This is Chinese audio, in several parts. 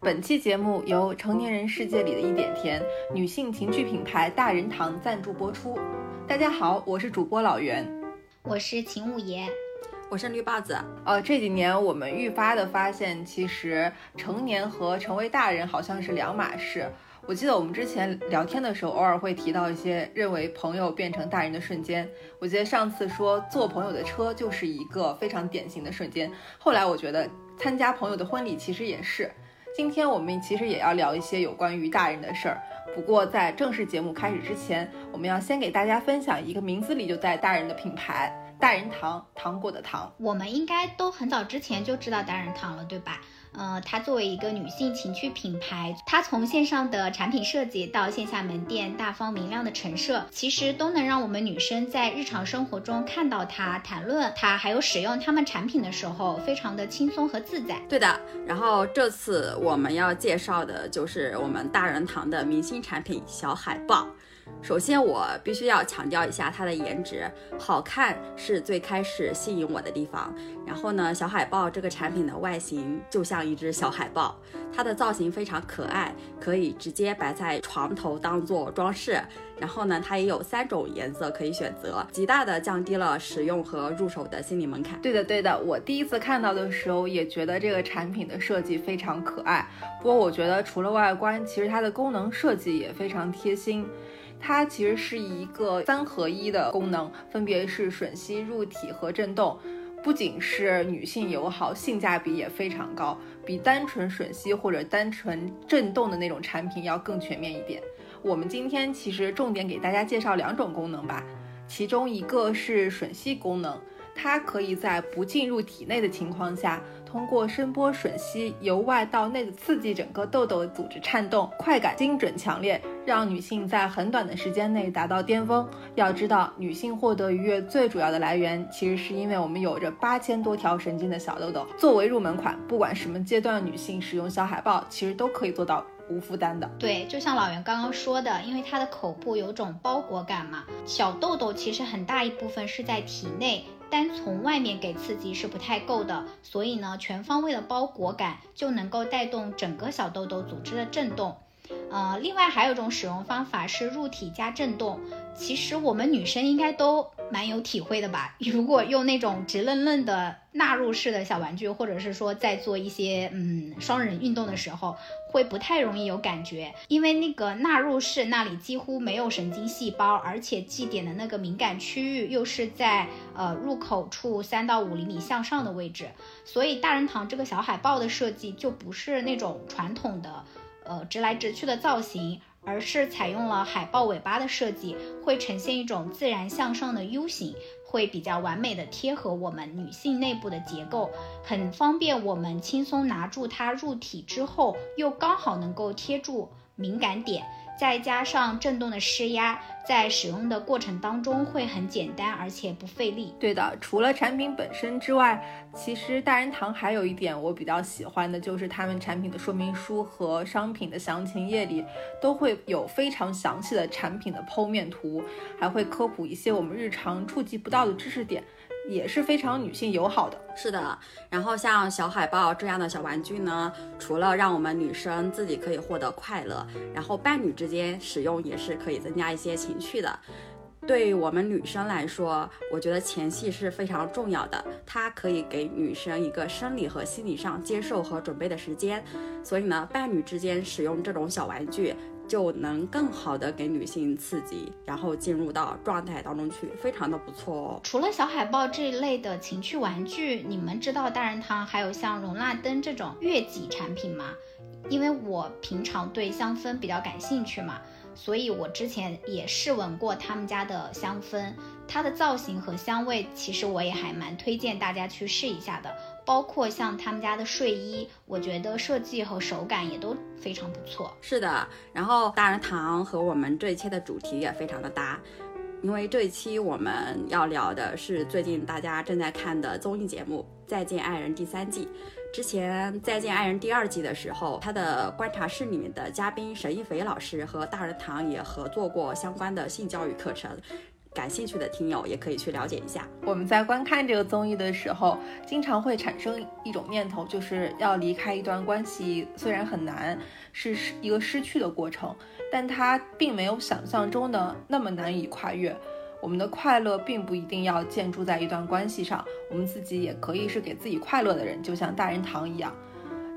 本期节目由成年人世界里的一点甜女性情趣品牌大人堂赞助播出。大家好，我是主播老袁，我是秦五爷，我是绿帽子。呃，这几年我们愈发的发现，其实成年和成为大人好像是两码事。我记得我们之前聊天的时候，偶尔会提到一些认为朋友变成大人的瞬间。我记得上次说坐朋友的车就是一个非常典型的瞬间。后来我觉得参加朋友的婚礼其实也是。今天我们其实也要聊一些有关于大人的事儿。不过在正式节目开始之前，我们要先给大家分享一个名字里就带大人的品牌——大人堂，糖果的糖。我们应该都很早之前就知道大人堂了，对吧？呃，它作为一个女性情趣品牌，它从线上的产品设计到线下门店大方明亮的陈设，其实都能让我们女生在日常生活中看到它、谈论它，还有使用他们产品的时候，非常的轻松和自在。对的。然后这次我们要介绍的就是我们大人堂的明星产品小海豹。首先，我必须要强调一下它的颜值，好看是最开始吸引我的地方。然后呢，小海豹这个产品的外形就像一只小海豹，它的造型非常可爱，可以直接摆在床头当做装饰。然后呢，它也有三种颜色可以选择，极大的降低了使用和入手的心理门槛。对的，对的，我第一次看到的时候也觉得这个产品的设计非常可爱。不过我觉得除了外观，其实它的功能设计也非常贴心。它其实是一个三合一的功能，分别是吮吸、入体和震动，不仅是女性友好，性价比也非常高，比单纯吮吸或者单纯震动的那种产品要更全面一点。我们今天其实重点给大家介绍两种功能吧，其中一个是吮吸功能。它可以在不进入体内的情况下，通过声波吮吸，由外到内的刺激整个痘痘的组织颤动，快感精准强烈，让女性在很短的时间内达到巅峰。要知道，女性获得愉悦最主要的来源，其实是因为我们有着八千多条神经的小痘痘。作为入门款，不管什么阶段的女性使用小海豹，其实都可以做到。无负担的，对，就像老袁刚刚说的，因为它的口部有种包裹感嘛，小痘痘其实很大一部分是在体内，单从外面给刺激是不太够的，所以呢，全方位的包裹感就能够带动整个小痘痘组织的震动。呃，另外还有一种使用方法是入体加震动，其实我们女生应该都蛮有体会的吧？如果用那种直愣愣的纳入式的小玩具，或者是说在做一些嗯双人运动的时候，会不太容易有感觉，因为那个纳入式那里几乎没有神经细胞，而且祭点的那个敏感区域又是在呃入口处三到五厘米向上的位置，所以大人堂这个小海豹的设计就不是那种传统的。呃，直来直去的造型，而是采用了海豹尾巴的设计，会呈现一种自然向上的 U 型，会比较完美的贴合我们女性内部的结构，很方便我们轻松拿住它入体之后，又刚好能够贴住敏感点。再加上震动的施压，在使用的过程当中会很简单，而且不费力。对的，除了产品本身之外，其实大人堂还有一点我比较喜欢的，就是他们产品的说明书和商品的详情页里都会有非常详细的产品的剖面图，还会科普一些我们日常触及不到的知识点。也是非常女性友好的，是的。然后像小海豹这样的小玩具呢，除了让我们女生自己可以获得快乐，然后伴侣之间使用也是可以增加一些情趣的。对于我们女生来说，我觉得前戏是非常重要的，它可以给女生一个生理和心理上接受和准备的时间。所以呢，伴侣之间使用这种小玩具。就能更好的给女性刺激，然后进入到状态当中去，非常的不错哦。除了小海豹这一类的情趣玩具，你们知道大人堂还有像容纳灯这种悦己产品吗？因为我平常对香氛比较感兴趣嘛，所以我之前也试闻过他们家的香氛，它的造型和香味，其实我也还蛮推荐大家去试一下的。包括像他们家的睡衣，我觉得设计和手感也都非常不错。是的，然后大人堂和我们这一期的主题也非常的搭，因为这一期我们要聊的是最近大家正在看的综艺节目《再见爱人》第三季。之前《再见爱人》第二季的时候，他的观察室里面的嘉宾沈一菲老师和大人堂也合作过相关的性教育课程，感兴趣的听友也可以去了解一下。我们在观看这个综艺的时候，经常会产生一种念头，就是要离开一段关系，虽然很难，是一个失去的过程，但它并没有想象中的那么难以跨越。我们的快乐并不一定要建筑在一段关系上，我们自己也可以是给自己快乐的人，就像大人堂一样。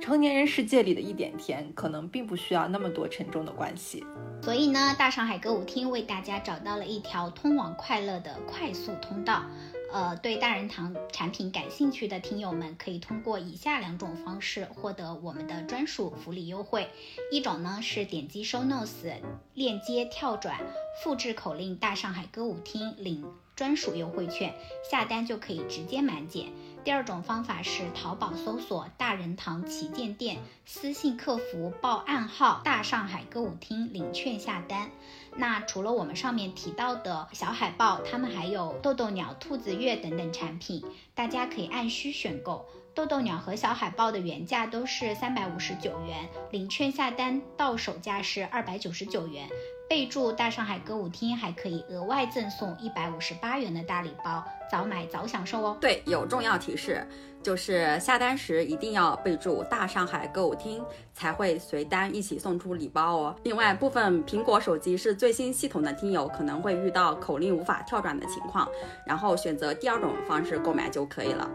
成年人世界里的一点甜，可能并不需要那么多沉重的关系。所以呢，大上海歌舞厅为大家找到了一条通往快乐的快速通道。呃，对大人堂产品感兴趣的听友们，可以通过以下两种方式获得我们的专属福利优惠。一种呢是点击 show notes 链接跳转，复制口令“大上海歌舞厅”领专属优惠券，下单就可以直接满减。第二种方法是淘宝搜索“大人堂旗舰店”，私信客服报暗号“大上海歌舞厅”领券下单。那除了我们上面提到的小海豹，他们还有豆豆鸟、兔子月等等产品，大家可以按需选购。豆豆鸟和小海豹的原价都是三百五十九元，领券下单到手价是二百九十九元。备注“大上海歌舞厅”还可以额外赠送一百五十八元的大礼包，早买早享受哦。对，有重要提示，就是下单时一定要备注“大上海歌舞厅”，才会随单一起送出礼包哦。另外，部分苹果手机是最新系统的听友可能会遇到口令无法跳转的情况，然后选择第二种方式购买就可以了。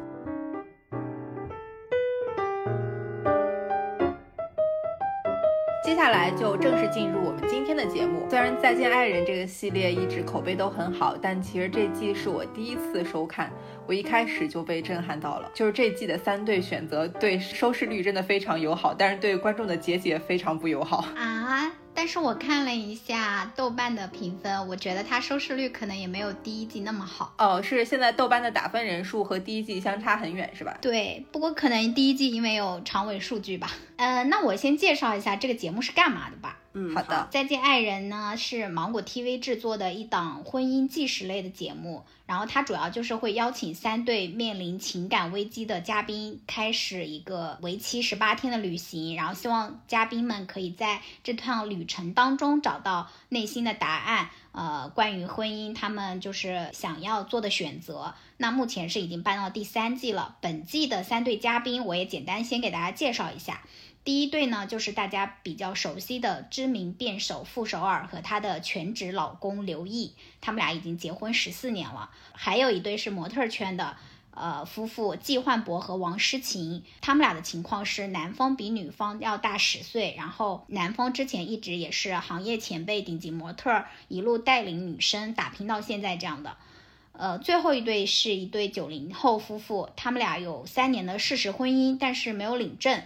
接下来就正式进入我们今天的节目。虽然《再见爱人》这个系列一直口碑都很好，但其实这季是我第一次收看，我一开始就被震撼到了。就是这季的三对选择对收视率真的非常友好，但是对观众的结节非常不友好啊。但是我看了一下豆瓣的评分，我觉得它收视率可能也没有第一季那么好。哦，是现在豆瓣的打分人数和第一季相差很远，是吧？对，不过可能第一季因为有长尾数据吧。呃，那我先介绍一下这个节目是干嘛的吧。嗯，好的。再见爱人呢是芒果 TV 制作的一档婚姻纪实类的节目，然后它主要就是会邀请三对面临情感危机的嘉宾，开始一个为期十八天的旅行，然后希望嘉宾们可以在这趟旅程当中找到内心的答案。呃，关于婚姻，他们就是想要做的选择。那目前是已经搬到第三季了。本季的三对嘉宾，我也简单先给大家介绍一下。第一对呢，就是大家比较熟悉的知名辩手傅首尔和他的全职老公刘毅，他们俩已经结婚十四年了。还有一对是模特圈的，呃，夫妇季焕博和王诗晴，他们俩的情况是男方比女方要大十岁，然后男方之前一直也是行业前辈、顶级模特，一路带领女生打拼到现在这样的。呃，最后一对是一对九零后夫妇，他们俩有三年的事实婚姻，但是没有领证。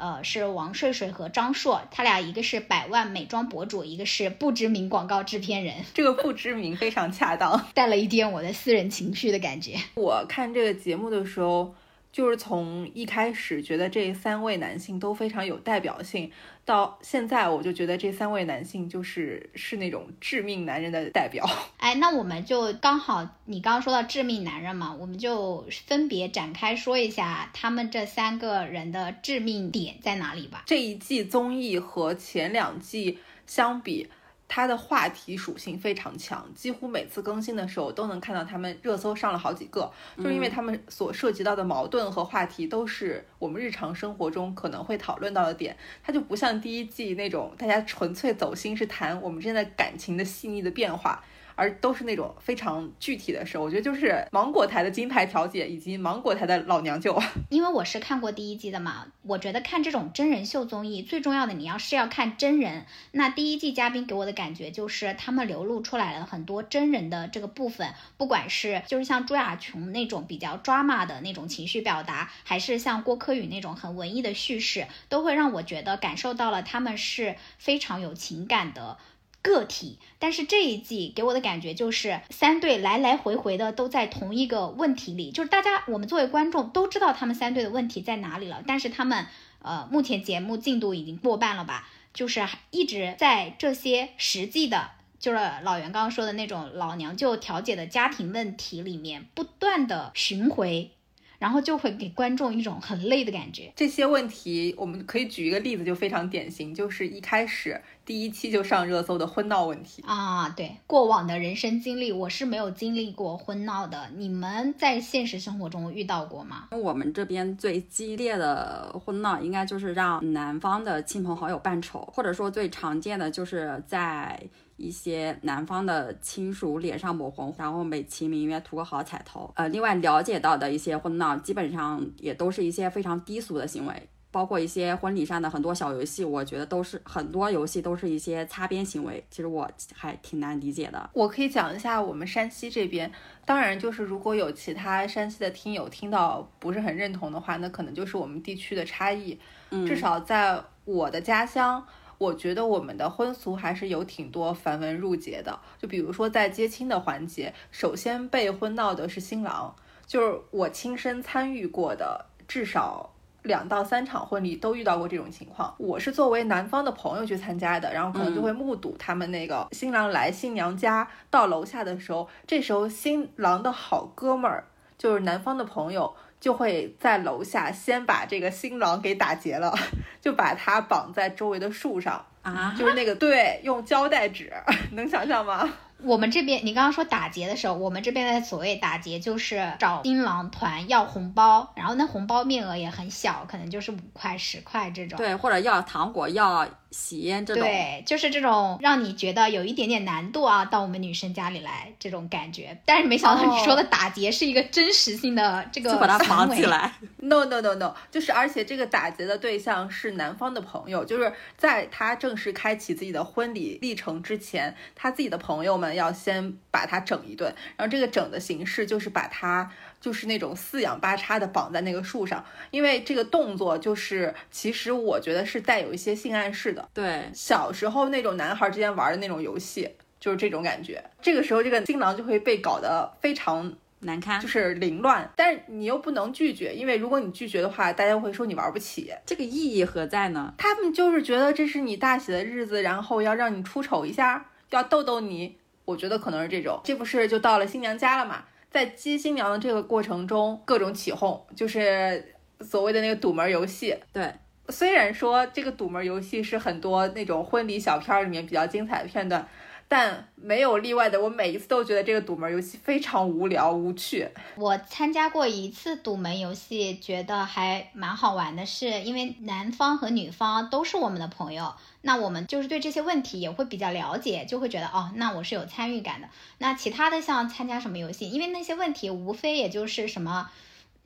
呃，是王睡睡和张硕，他俩一个是百万美妆博主，一个是不知名广告制片人。这个不知名非常恰当，带了一点我的私人情绪的感觉。我看这个节目的时候。就是从一开始觉得这三位男性都非常有代表性，到现在我就觉得这三位男性就是是那种致命男人的代表。哎，那我们就刚好你刚刚说到致命男人嘛，我们就分别展开说一下他们这三个人的致命点在哪里吧。这一季综艺和前两季相比。它的话题属性非常强，几乎每次更新的时候都能看到他们热搜上了好几个，就是因为他们所涉及到的矛盾和话题都是我们日常生活中可能会讨论到的点，它就不像第一季那种大家纯粹走心是谈我们之间的感情的细腻的变化。而都是那种非常具体的事，我觉得就是芒果台的金牌调解以及芒果台的老娘舅。因为我是看过第一季的嘛，我觉得看这种真人秀综艺最重要的，你要是要看真人。那第一季嘉宾给我的感觉就是他们流露出来了很多真人的这个部分，不管是就是像朱亚琼那种比较 drama 的那种情绪表达，还是像郭柯宇那种很文艺的叙事，都会让我觉得感受到了他们是非常有情感的。个体。但是这一季给我的感觉就是三队来来回回的都在同一个问题里，就是大家我们作为观众都知道他们三队的问题在哪里了，但是他们呃目前节目进度已经过半了吧，就是一直在这些实际的。就是老袁刚刚说的那种老娘舅调解的家庭问题里面不断的巡回，然后就会给观众一种很累的感觉。这些问题我们可以举一个例子，就非常典型，就是一开始。第一期就上热搜的婚闹问题啊，对，过往的人生经历，我是没有经历过婚闹的。你们在现实生活中遇到过吗？我们这边最激烈的婚闹，应该就是让男方的亲朋好友扮丑，或者说最常见的就是在一些男方的亲属脸上抹红，然后美其名曰图个好彩头。呃，另外了解到的一些婚闹，基本上也都是一些非常低俗的行为。包括一些婚礼上的很多小游戏，我觉得都是很多游戏都是一些擦边行为，其实我还挺难理解的。我可以讲一下我们山西这边，当然就是如果有其他山西的听友听到不是很认同的话，那可能就是我们地区的差异。嗯，至少在我的家乡，我觉得我们的婚俗还是有挺多繁文缛节的。就比如说在接亲的环节，首先被婚闹的是新郎，就是我亲身参与过的，至少。两到三场婚礼都遇到过这种情况，我是作为男方的朋友去参加的，然后可能就会目睹他们那个新郎来新娘家到楼下的时候，这时候新郎的好哥们儿就是男方的朋友就会在楼下先把这个新郎给打劫了，就把他绑在周围的树上啊，就是那个对，用胶带纸，能想象吗？我们这边，你刚刚说打劫的时候，我们这边的所谓打劫就是找新郎团要红包，然后那红包面额也很小，可能就是五块、十块这种。对，或者要糖果、要喜烟这种。对，就是这种让你觉得有一点点难度啊，到我们女生家里来这种感觉。但是没想到你说的打劫是一个真实性的这个，就把它绑起来。No no no no，就是而且这个打劫的对象是男方的朋友，就是在他正式开启自己的婚礼历程之前，他自己的朋友们。要先把它整一顿，然后这个整的形式就是把它就是那种四仰八叉的绑在那个树上，因为这个动作就是其实我觉得是带有一些性暗示的。对，小时候那种男孩之间玩的那种游戏就是这种感觉。这个时候这个新郎就会被搞得非常难看，就是凌乱，但是你又不能拒绝，因为如果你拒绝的话，大家会说你玩不起。这个意义何在呢？他们就是觉得这是你大喜的日子，然后要让你出丑一下，要逗逗你。我觉得可能是这种，这不是就到了新娘家了嘛？在接新娘的这个过程中，各种起哄，就是所谓的那个堵门游戏。对，虽然说这个堵门游戏是很多那种婚礼小片里面比较精彩的片段。但没有例外的，我每一次都觉得这个堵门游戏非常无聊无趣。我参加过一次堵门游戏，觉得还蛮好玩的，是因为男方和女方都是我们的朋友，那我们就是对这些问题也会比较了解，就会觉得哦，那我是有参与感的。那其他的像参加什么游戏，因为那些问题无非也就是什么。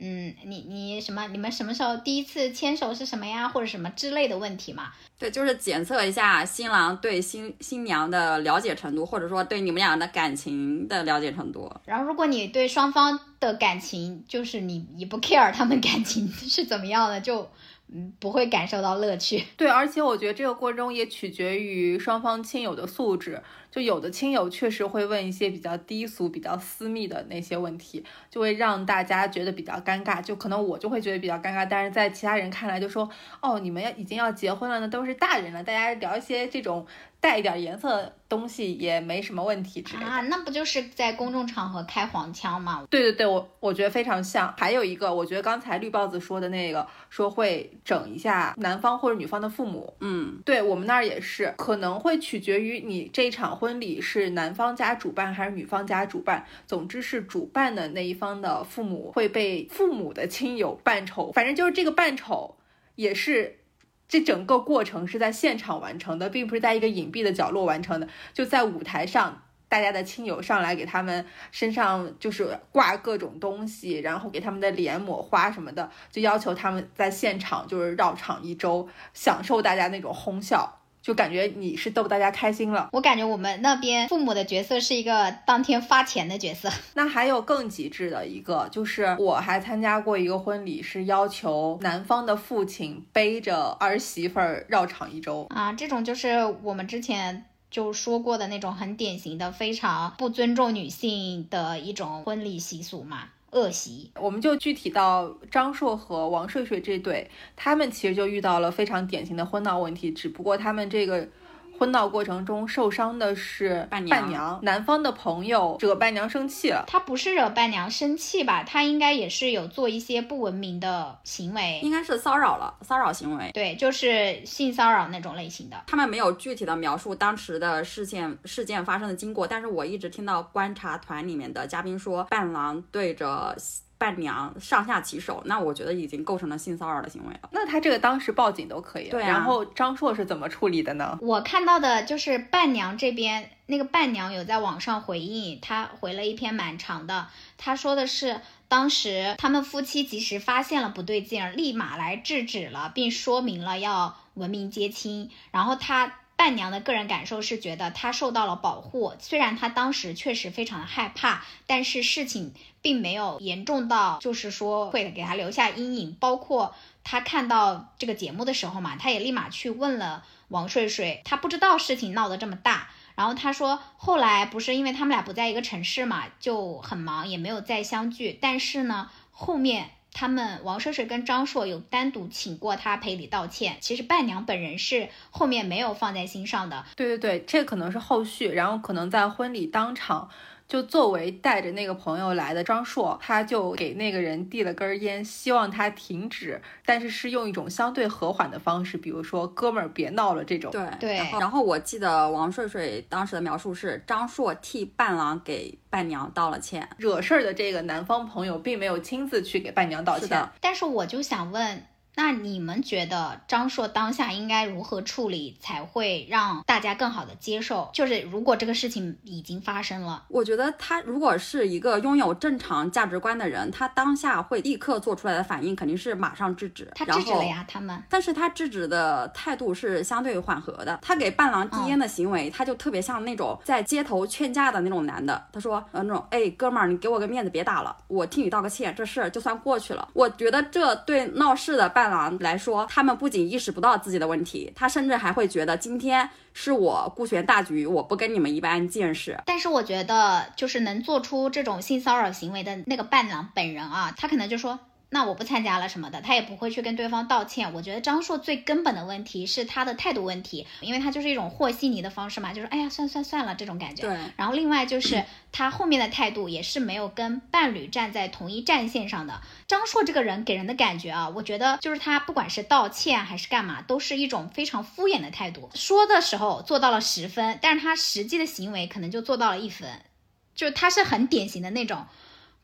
嗯，你你什么？你们什么时候第一次牵手是什么呀？或者什么之类的问题嘛？对，就是检测一下新郎对新新娘的了解程度，或者说对你们俩的感情的了解程度。然后，如果你对双方的感情，就是你你不 care 他们感情是怎么样的，就。嗯，不会感受到乐趣。对，而且我觉得这个过程中也取决于双方亲友的素质。就有的亲友确实会问一些比较低俗、比较私密的那些问题，就会让大家觉得比较尴尬。就可能我就会觉得比较尴尬，但是在其他人看来就说，哦，你们要已经要结婚了呢，都是大人了，大家聊一些这种。带一点颜色的东西也没什么问题之类的啊，那不就是在公众场合开黄腔吗？对对对，我我觉得非常像。还有一个，我觉得刚才绿豹子说的那个，说会整一下男方或者女方的父母。嗯，对我们那儿也是，可能会取决于你这一场婚礼是男方家主办还是女方家主办。总之是主办的那一方的父母会被父母的亲友扮丑，反正就是这个扮丑也是。这整个过程是在现场完成的，并不是在一个隐蔽的角落完成的。就在舞台上，大家的亲友上来给他们身上就是挂各种东西，然后给他们的脸抹花什么的，就要求他们在现场就是绕场一周，享受大家那种哄笑。就感觉你是逗大家开心了。我感觉我们那边父母的角色是一个当天发钱的角色。那还有更极致的一个，就是我还参加过一个婚礼，是要求男方的父亲背着儿媳妇儿绕场一周啊。这种就是我们之前。就说过的那种很典型的、非常不尊重女性的一种婚礼习俗嘛，恶习。我们就具体到张硕和王睡睡这对，他们其实就遇到了非常典型的婚闹问题，只不过他们这个。婚闹过程中受伤的是伴娘，男方的朋友惹伴娘生气了。他不是惹伴娘生气吧？他应该也是有做一些不文明的行为，应该是骚扰了，骚扰行为。对，就是性骚扰那种类型的。他们没有具体的描述当时的事件事件发生的经过，但是我一直听到观察团里面的嘉宾说，伴郎对着。伴娘上下其手，那我觉得已经构成了性骚扰的行为了。那他这个当时报警都可以。对啊。然后张硕是怎么处理的呢？我看到的就是伴娘这边，那个伴娘有在网上回应，她回了一篇蛮长的。她说的是，当时他们夫妻及时发现了不对劲，立马来制止了，并说明了要文明接亲。然后他。伴娘的个人感受是觉得她受到了保护，虽然她当时确实非常的害怕，但是事情并没有严重到就是说会给她留下阴影。包括她看到这个节目的时候嘛，她也立马去问了王睡睡，她不知道事情闹得这么大。然后她说，后来不是因为他们俩不在一个城市嘛，就很忙，也没有再相聚。但是呢，后面。他们王睡睡跟张硕有单独请过他赔礼道歉，其实伴娘本人是后面没有放在心上的。对对对，这可能是后续，然后可能在婚礼当场。就作为带着那个朋友来的张硕，他就给那个人递了根烟，希望他停止，但是是用一种相对和缓的方式，比如说“哥们儿别闹了”这种。对对。然后我记得王睡睡当时的描述是，张硕替伴郎给伴娘道了歉，惹事儿的这个男方朋友并没有亲自去给伴娘道歉。但是我就想问。那你们觉得张硕当下应该如何处理才会让大家更好的接受？就是如果这个事情已经发生了，我觉得他如果是一个拥有正常价值观的人，他当下会立刻做出来的反应肯定是马上制止。他制止了呀，他们。但是他制止的态度是相对缓和的。他给伴郎递烟的行为，他就特别像那种在街头劝架的那种男的。他说，呃，那种，哎，哥们儿，你给我个面子，别打了，我替你道个歉，这事儿就算过去了。我觉得这对闹事的伴。伴郎来说，他们不仅意识不到自己的问题，他甚至还会觉得今天是我顾全大局，我不跟你们一般见识。但是我觉得，就是能做出这种性骚扰行为的那个伴郎本人啊，他可能就说。那我不参加了什么的，他也不会去跟对方道歉。我觉得张硕最根本的问题是他的态度问题，因为他就是一种和稀泥的方式嘛，就是哎呀算算算了这种感觉。对。然后另外就是他后面的态度也是没有跟伴侣站在同一战线上的。张硕这个人给人的感觉啊，我觉得就是他不管是道歉还是干嘛，都是一种非常敷衍的态度。说的时候做到了十分，但是他实际的行为可能就做到了一分，就是他是很典型的那种。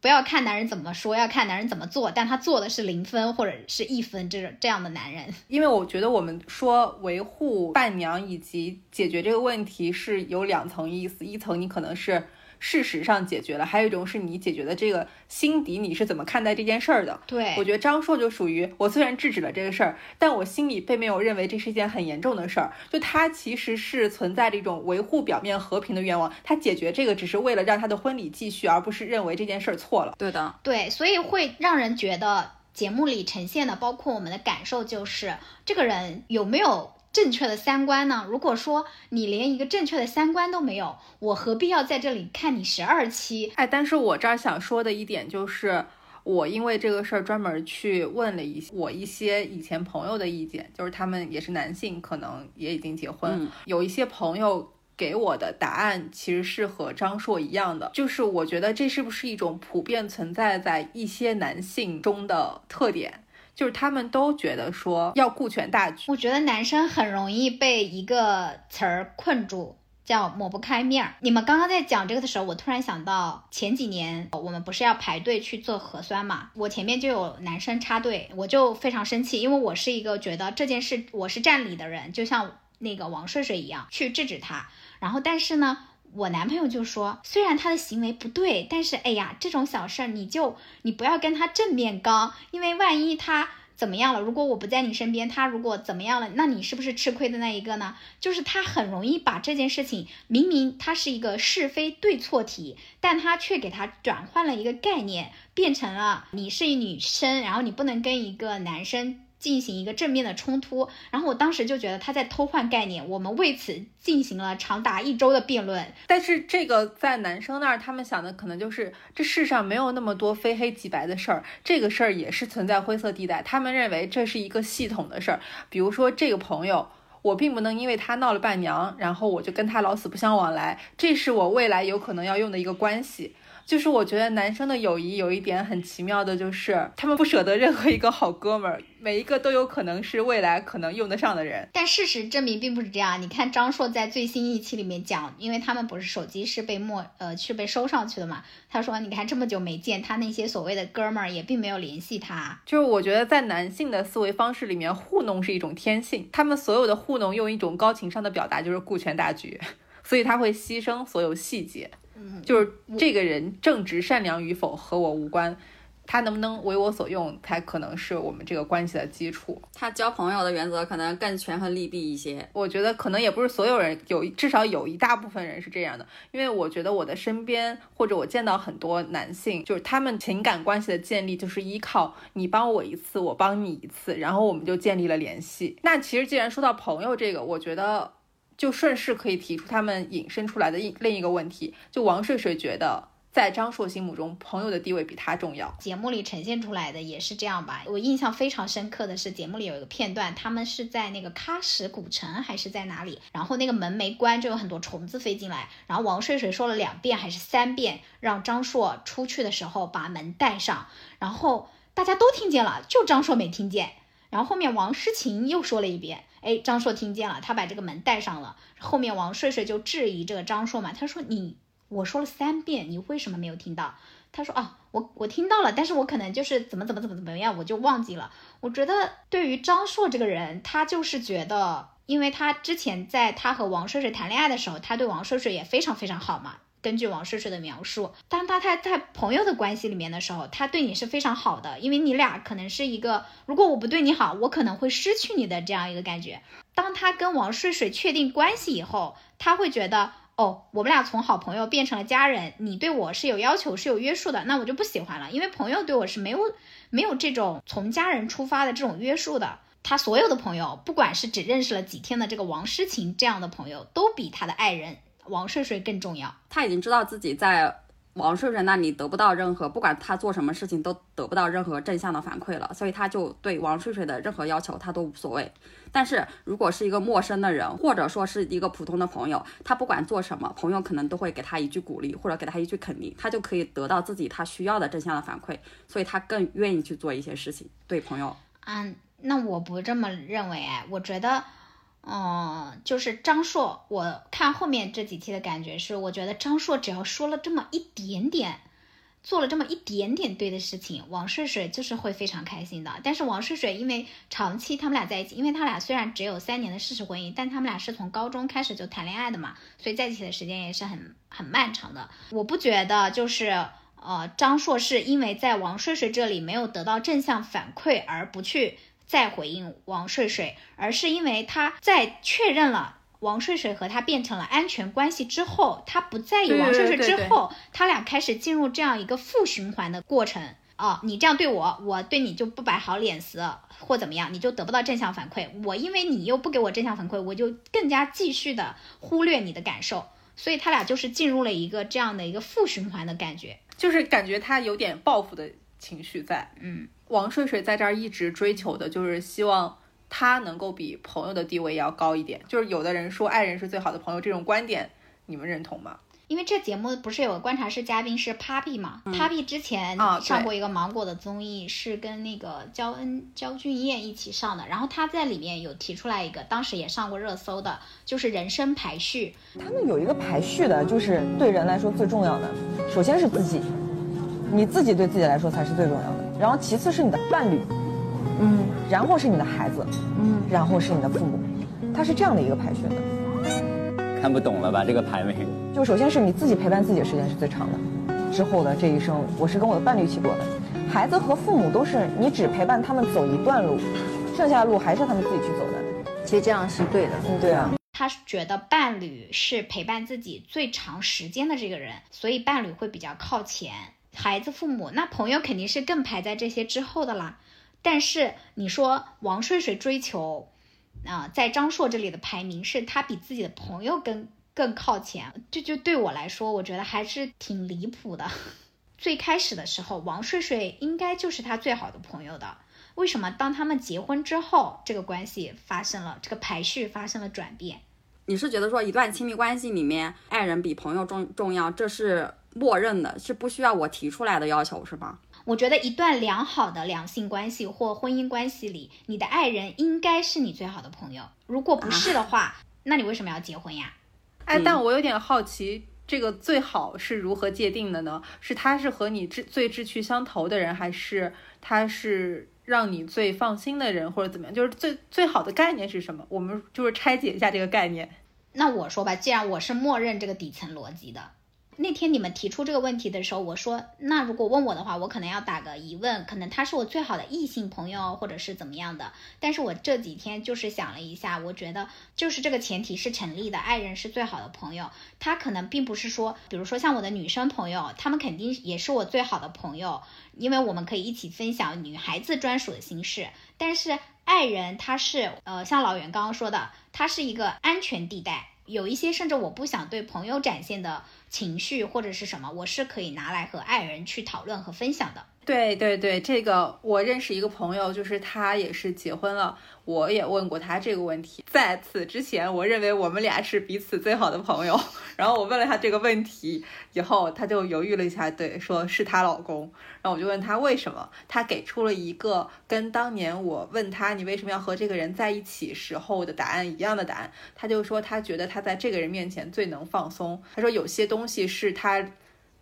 不要看男人怎么说，要看男人怎么做。但他做的是零分或者是一分，这种这样的男人。因为我觉得我们说维护伴娘以及解决这个问题是有两层意思，一层你可能是。事实上解决了，还有一种是你解决的这个心底，你是怎么看待这件事儿的？对我觉得张硕就属于我虽然制止了这个事儿，但我心里并没有认为这是一件很严重的事儿。就他其实是存在着一种维护表面和平的愿望，他解决这个只是为了让他的婚礼继续，而不是认为这件事儿错了。对的，对，所以会让人觉得节目里呈现的，包括我们的感受，就是这个人有没有。正确的三观呢？如果说你连一个正确的三观都没有，我何必要在这里看你十二期？哎，但是我这儿想说的一点就是，我因为这个事儿专门去问了一些我一些以前朋友的意见，就是他们也是男性，可能也已经结婚，有一些朋友给我的答案其实是和张硕一样的，就是我觉得这是不是一种普遍存在在一些男性中的特点？就是他们都觉得说要顾全大局。我觉得男生很容易被一个词儿困住，叫抹不开面儿。你们刚刚在讲这个的时候，我突然想到前几年我们不是要排队去做核酸嘛？我前面就有男生插队，我就非常生气，因为我是一个觉得这件事我是占理的人，就像那个王睡睡一样去制止他。然后但是呢，我男朋友就说，虽然他的行为不对，但是哎呀，这种小事儿你就你不要跟他正面刚，因为万一他。怎么样了？如果我不在你身边，他如果怎么样了，那你是不是吃亏的那一个呢？就是他很容易把这件事情，明明它是一个是非对错题，但他却给他转换了一个概念，变成了你是女生，然后你不能跟一个男生进行一个正面的冲突。然后我当时就觉得他在偷换概念，我们为此进行了长达一周的辩论。但是这个在男生那儿，他们想的可能就是这世上没有那么多非黑即白的事儿，这个事儿也是存在灰色地带。他们认为这是一个系统的事儿，比如说这个朋友。我并不能因为他闹了伴娘，然后我就跟他老死不相往来，这是我未来有可能要用的一个关系。就是我觉得男生的友谊有一点很奇妙的，就是他们不舍得任何一个好哥们儿，每一个都有可能是未来可能用得上的人。但事实证明并不是这样。你看张硕在最新一期里面讲，因为他们不是手机是被没呃是被收上去的嘛，他说你看这么久没见，他那些所谓的哥们儿也并没有联系他。就是我觉得在男性的思维方式里面，糊弄是一种天性，他们所有的糊弄用一种高情商的表达，就是顾全大局，所以他会牺牲所有细节。就是这个人正直善良与否和我无关，他能不能为我所用，才可能是我们这个关系的基础。他交朋友的原则可能更权衡利弊一些。我觉得可能也不是所有人有，至少有一大部分人是这样的。因为我觉得我的身边或者我见到很多男性，就是他们情感关系的建立就是依靠你帮我一次，我帮你一次，然后我们就建立了联系。那其实既然说到朋友这个，我觉得。就顺势可以提出他们引申出来的一另一个问题，就王睡睡觉得在张硕心目中，朋友的地位比他重要。节目里呈现出来的也是这样吧？我印象非常深刻的是，节目里有一个片段，他们是在那个喀什古城还是在哪里？然后那个门没关，就有很多虫子飞进来。然后王睡睡说了两遍还是三遍，让张硕出去的时候把门带上。然后大家都听见了，就张硕没听见。然后后面王诗晴又说了一遍。哎，张硕听见了，他把这个门带上了。后面王睡睡就质疑这个张硕嘛，他说：“你我说了三遍，你为什么没有听到？”他说：“啊，我我听到了，但是我可能就是怎么怎么怎么怎么样，我就忘记了。”我觉得对于张硕这个人，他就是觉得，因为他之前在他和王睡睡谈恋爱的时候，他对王睡睡也非常非常好嘛。根据王睡睡的描述，当他他在朋友的关系里面的时候，他对你是非常好的，因为你俩可能是一个，如果我不对你好，我可能会失去你的这样一个感觉。当他跟王睡睡确定关系以后，他会觉得，哦，我们俩从好朋友变成了家人，你对我是有要求、是有约束的，那我就不喜欢了，因为朋友对我是没有没有这种从家人出发的这种约束的。他所有的朋友，不管是只认识了几天的这个王诗晴这样的朋友，都比他的爱人。王睡睡更重要，他已经知道自己在王睡睡那里得不到任何，不管他做什么事情都得不到任何正向的反馈了，所以他就对王睡睡的任何要求他都无所谓。但是如果是一个陌生的人，或者说是一个普通的朋友，他不管做什么，朋友可能都会给他一句鼓励，或者给他一句肯定，他就可以得到自己他需要的正向的反馈，所以他更愿意去做一些事情。对朋友，嗯，那我不这么认为，哎，我觉得。嗯，就是张硕，我看后面这几期的感觉是，我觉得张硕只要说了这么一点点，做了这么一点点对的事情，王睡睡就是会非常开心的。但是王睡睡因为长期他们俩在一起，因为他俩虽然只有三年的事实婚姻，但他们俩是从高中开始就谈恋爱的嘛，所以在一起的时间也是很很漫长的。我不觉得就是呃张硕是因为在王睡睡这里没有得到正向反馈而不去。再回应王睡睡，而是因为他在确认了王睡睡和他变成了安全关系之后，他不在意王睡睡之后，他俩开始进入这样一个负循环的过程啊！你这样对我，我对你就不摆好脸色或怎么样，你就得不到正向反馈。我因为你又不给我正向反馈，我就更加继续的忽略你的感受，所以他俩就是进入了一个这样的一个负循环的感觉，就是感觉他有点报复的情绪在，嗯。王睡睡在这儿一直追求的就是希望他能够比朋友的地位要高一点。就是有的人说爱人是最好的朋友，这种观点你们认同吗？因为这节目不是有个观察室嘉宾是 Papi 嘛？Papi 之前上过一个芒果的综艺，是跟那个焦恩、焦俊艳一起上的。然后他在里面有提出来一个，当时也上过热搜的，就是人生排序。他们有一个排序的，就是对人来说最重要的，首先是自己，你自己对自己来说才是最重要的。然后其次是你的伴侣，嗯，然后是你的孩子，嗯，然后是你的父母，他是这样的一个排序的。看不懂了吧？这个排名？就首先是你自己陪伴自己的时间是最长的，之后的这一生，我是跟我的伴侣一起过的。孩子和父母都是你只陪伴他们走一段路，剩下的路还是他们自己去走的。其实这样是对的，嗯，对啊。他觉得伴侣是陪伴自己最长时间的这个人，所以伴侣会比较靠前。孩子、父母，那朋友肯定是更排在这些之后的啦。但是你说王睡睡追求啊、在张硕这里的排名是他比自己的朋友更更靠前，这就对我来说，我觉得还是挺离谱的。最开始的时候，王睡睡应该就是他最好的朋友的。为什么当他们结婚之后，这个关系发生了这个排序发生了转变？你是觉得说一段亲密关系里面，爱人比朋友重重要，这是默认的，是不需要我提出来的要求，是吗？我觉得一段良好的两性关系或婚姻关系里，你的爱人应该是你最好的朋友。如果不是的话，那你为什么要结婚呀？哎，但我有点好奇，这个最好是如何界定的呢？是他是和你志最志趣相投的人，还是他是让你最放心的人，或者怎么样？就是最最好的概念是什么？我们就是拆解一下这个概念。那我说吧，既然我是默认这个底层逻辑的，那天你们提出这个问题的时候，我说，那如果问我的话，我可能要打个疑问，可能他是我最好的异性朋友，或者是怎么样的。但是我这几天就是想了一下，我觉得就是这个前提是成立的，爱人是最好的朋友，他可能并不是说，比如说像我的女生朋友，他们肯定也是我最好的朋友，因为我们可以一起分享女孩子专属的心事，但是。爱人他是呃，像老袁刚刚说的，他是一个安全地带，有一些甚至我不想对朋友展现的情绪或者是什么，我是可以拿来和爱人去讨论和分享的。对对对，这个我认识一个朋友，就是他也是结婚了，我也问过他这个问题。在此之前，我认为我们俩是彼此最好的朋友。然后我问了他这个问题以后，他就犹豫了一下，对，说是她老公。然后我就问他为什么，他给出了一个跟当年我问他你为什么要和这个人在一起时候的答案一样的答案。他就说他觉得他在这个人面前最能放松。他说有些东西是他。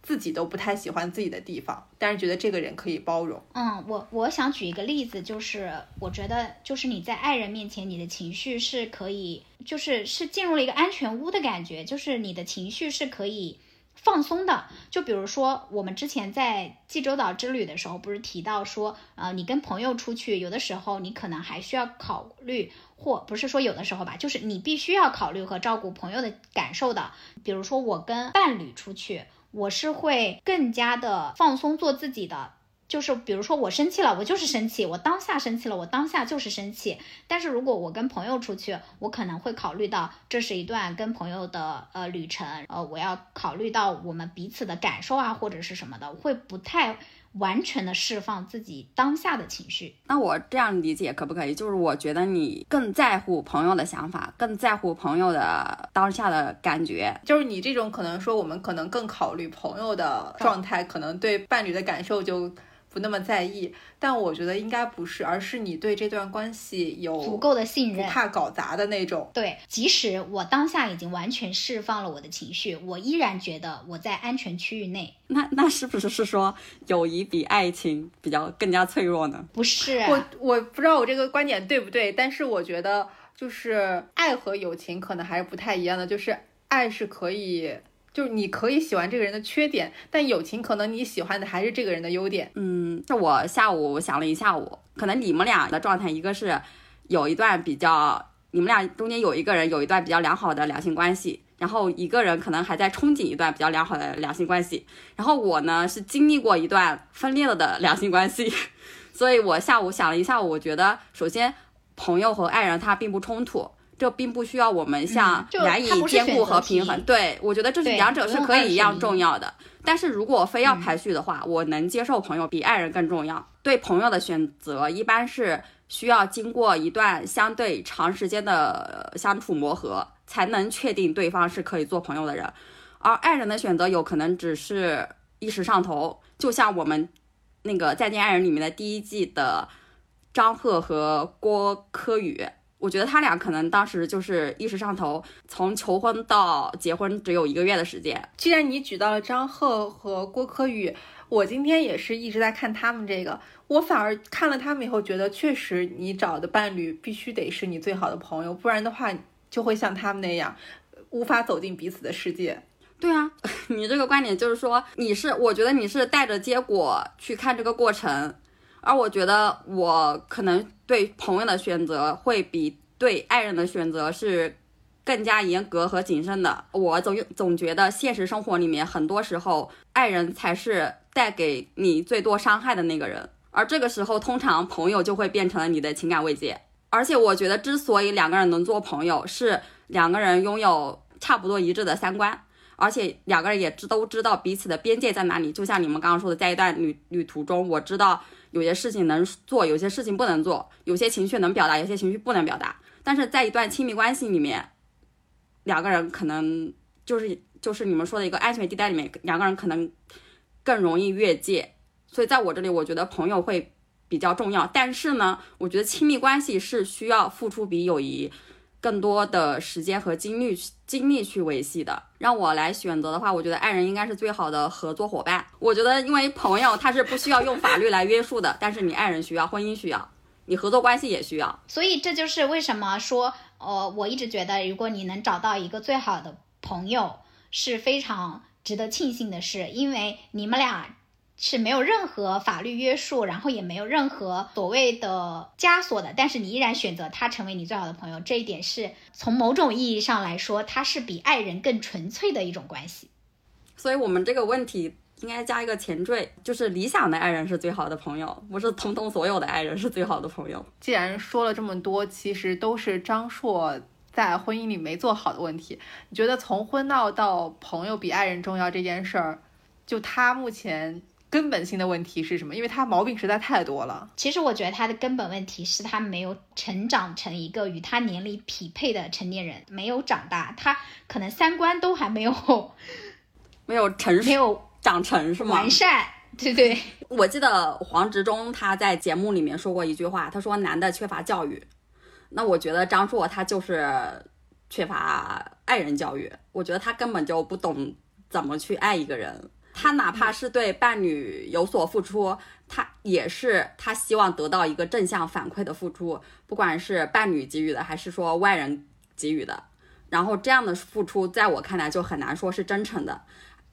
自己都不太喜欢自己的地方，但是觉得这个人可以包容。嗯，我我想举一个例子，就是我觉得就是你在爱人面前，你的情绪是可以，就是是进入了一个安全屋的感觉，就是你的情绪是可以放松的。就比如说我们之前在济州岛之旅的时候，不是提到说，呃，你跟朋友出去，有的时候你可能还需要考虑，或不是说有的时候吧，就是你必须要考虑和照顾朋友的感受的。比如说我跟伴侣出去。我是会更加的放松做自己的，就是比如说我生气了，我就是生气，我当下生气了，我当下就是生气。但是如果我跟朋友出去，我可能会考虑到这是一段跟朋友的呃旅程，呃，我要考虑到我们彼此的感受啊，或者是什么的，会不太。完全的释放自己当下的情绪，那我这样理解可不可以？就是我觉得你更在乎朋友的想法，更在乎朋友的当下的感觉。就是你这种可能说，我们可能更考虑朋友的状态，可能对伴侣的感受就。不那么在意，但我觉得应该不是，而是你对这段关系有足够的信任，不怕搞砸的那种。对，即使我当下已经完全释放了我的情绪，我依然觉得我在安全区域内。那那是不是是说友谊比爱情比较更加脆弱呢？不是，我我不知道我这个观点对不对，但是我觉得就是爱和友情可能还是不太一样的，就是爱是可以。就是你可以喜欢这个人的缺点，但友情可能你喜欢的还是这个人的优点。嗯，那我下午想了一下午，可能你们俩的状态，一个是有一段比较，你们俩中间有一个人有一段比较良好的两性关系，然后一个人可能还在憧憬一段比较良好的两性关系，然后我呢是经历过一段分裂了的两性关系，所以我下午想了一下午，我觉得首先朋友和爱人他并不冲突。这并不需要我们像难以兼顾和平衡，对我觉得这是两者是可以一样重要的。但是如果非要排序的话，我能接受朋友比爱人更重要。对朋友的选择一般是需要经过一段相对长时间的相处磨合，才能确定对方是可以做朋友的人。而爱人的选择有可能只是一时上头，就像我们那个《再见爱人》里面的第一季的张赫和郭柯宇。我觉得他俩可能当时就是一时上头，从求婚到结婚只有一个月的时间。既然你举到了张赫和郭柯宇，我今天也是一直在看他们这个，我反而看了他们以后，觉得确实你找的伴侣必须得是你最好的朋友，不然的话就会像他们那样，无法走进彼此的世界。对啊，你这个观点就是说你是，我觉得你是带着结果去看这个过程。而我觉得，我可能对朋友的选择会比对爱人的选择是更加严格和谨慎的。我总总觉得，现实生活里面很多时候，爱人才是带给你最多伤害的那个人。而这个时候通常朋友就会变成了你的情感慰藉。而且我觉得，之所以两个人能做朋友，是两个人拥有差不多一致的三观，而且两个人也知都知道彼此的边界在哪里。就像你们刚刚说的，在一段旅旅途中，我知道有些事情能做，有些事情不能做，有些情绪能表达，有些情绪不能表达。但是在一段亲密关系里面，两个人可能就是就是你们说的一个安全地带里面，两个人可能更容易越界。所以在我这里，我觉得朋友会。比较重要，但是呢，我觉得亲密关系是需要付出比友谊更多的时间和精力精力去维系的。让我来选择的话，我觉得爱人应该是最好的合作伙伴。我觉得，因为朋友他是不需要用法律来约束的，但是你爱人需要，婚姻需要，你合作关系也需要。所以这就是为什么说，呃，我一直觉得，如果你能找到一个最好的朋友，是非常值得庆幸的事，因为你们俩。是没有任何法律约束，然后也没有任何所谓的枷锁的，但是你依然选择他成为你最好的朋友，这一点是从某种意义上来说，他是比爱人更纯粹的一种关系。所以，我们这个问题应该加一个前缀，就是理想的爱人是最好的朋友，不是通通所有的爱人是最好的朋友。既然说了这么多，其实都是张硕在婚姻里没做好的问题。你觉得从婚闹到朋友比爱人重要这件事儿，就他目前。根本性的问题是什么？因为他毛病实在太多了。其实我觉得他的根本问题是他没有成长成一个与他年龄匹配的成年人，没有长大，他可能三观都还没有 没有成熟，没有长成是吗？完善，对对。我记得黄执中他在节目里面说过一句话，他说男的缺乏教育。那我觉得张硕他就是缺乏爱人教育，我觉得他根本就不懂怎么去爱一个人。他哪怕是对伴侣有所付出，他也是他希望得到一个正向反馈的付出，不管是伴侣给予的，还是说外人给予的。然后这样的付出，在我看来就很难说是真诚的。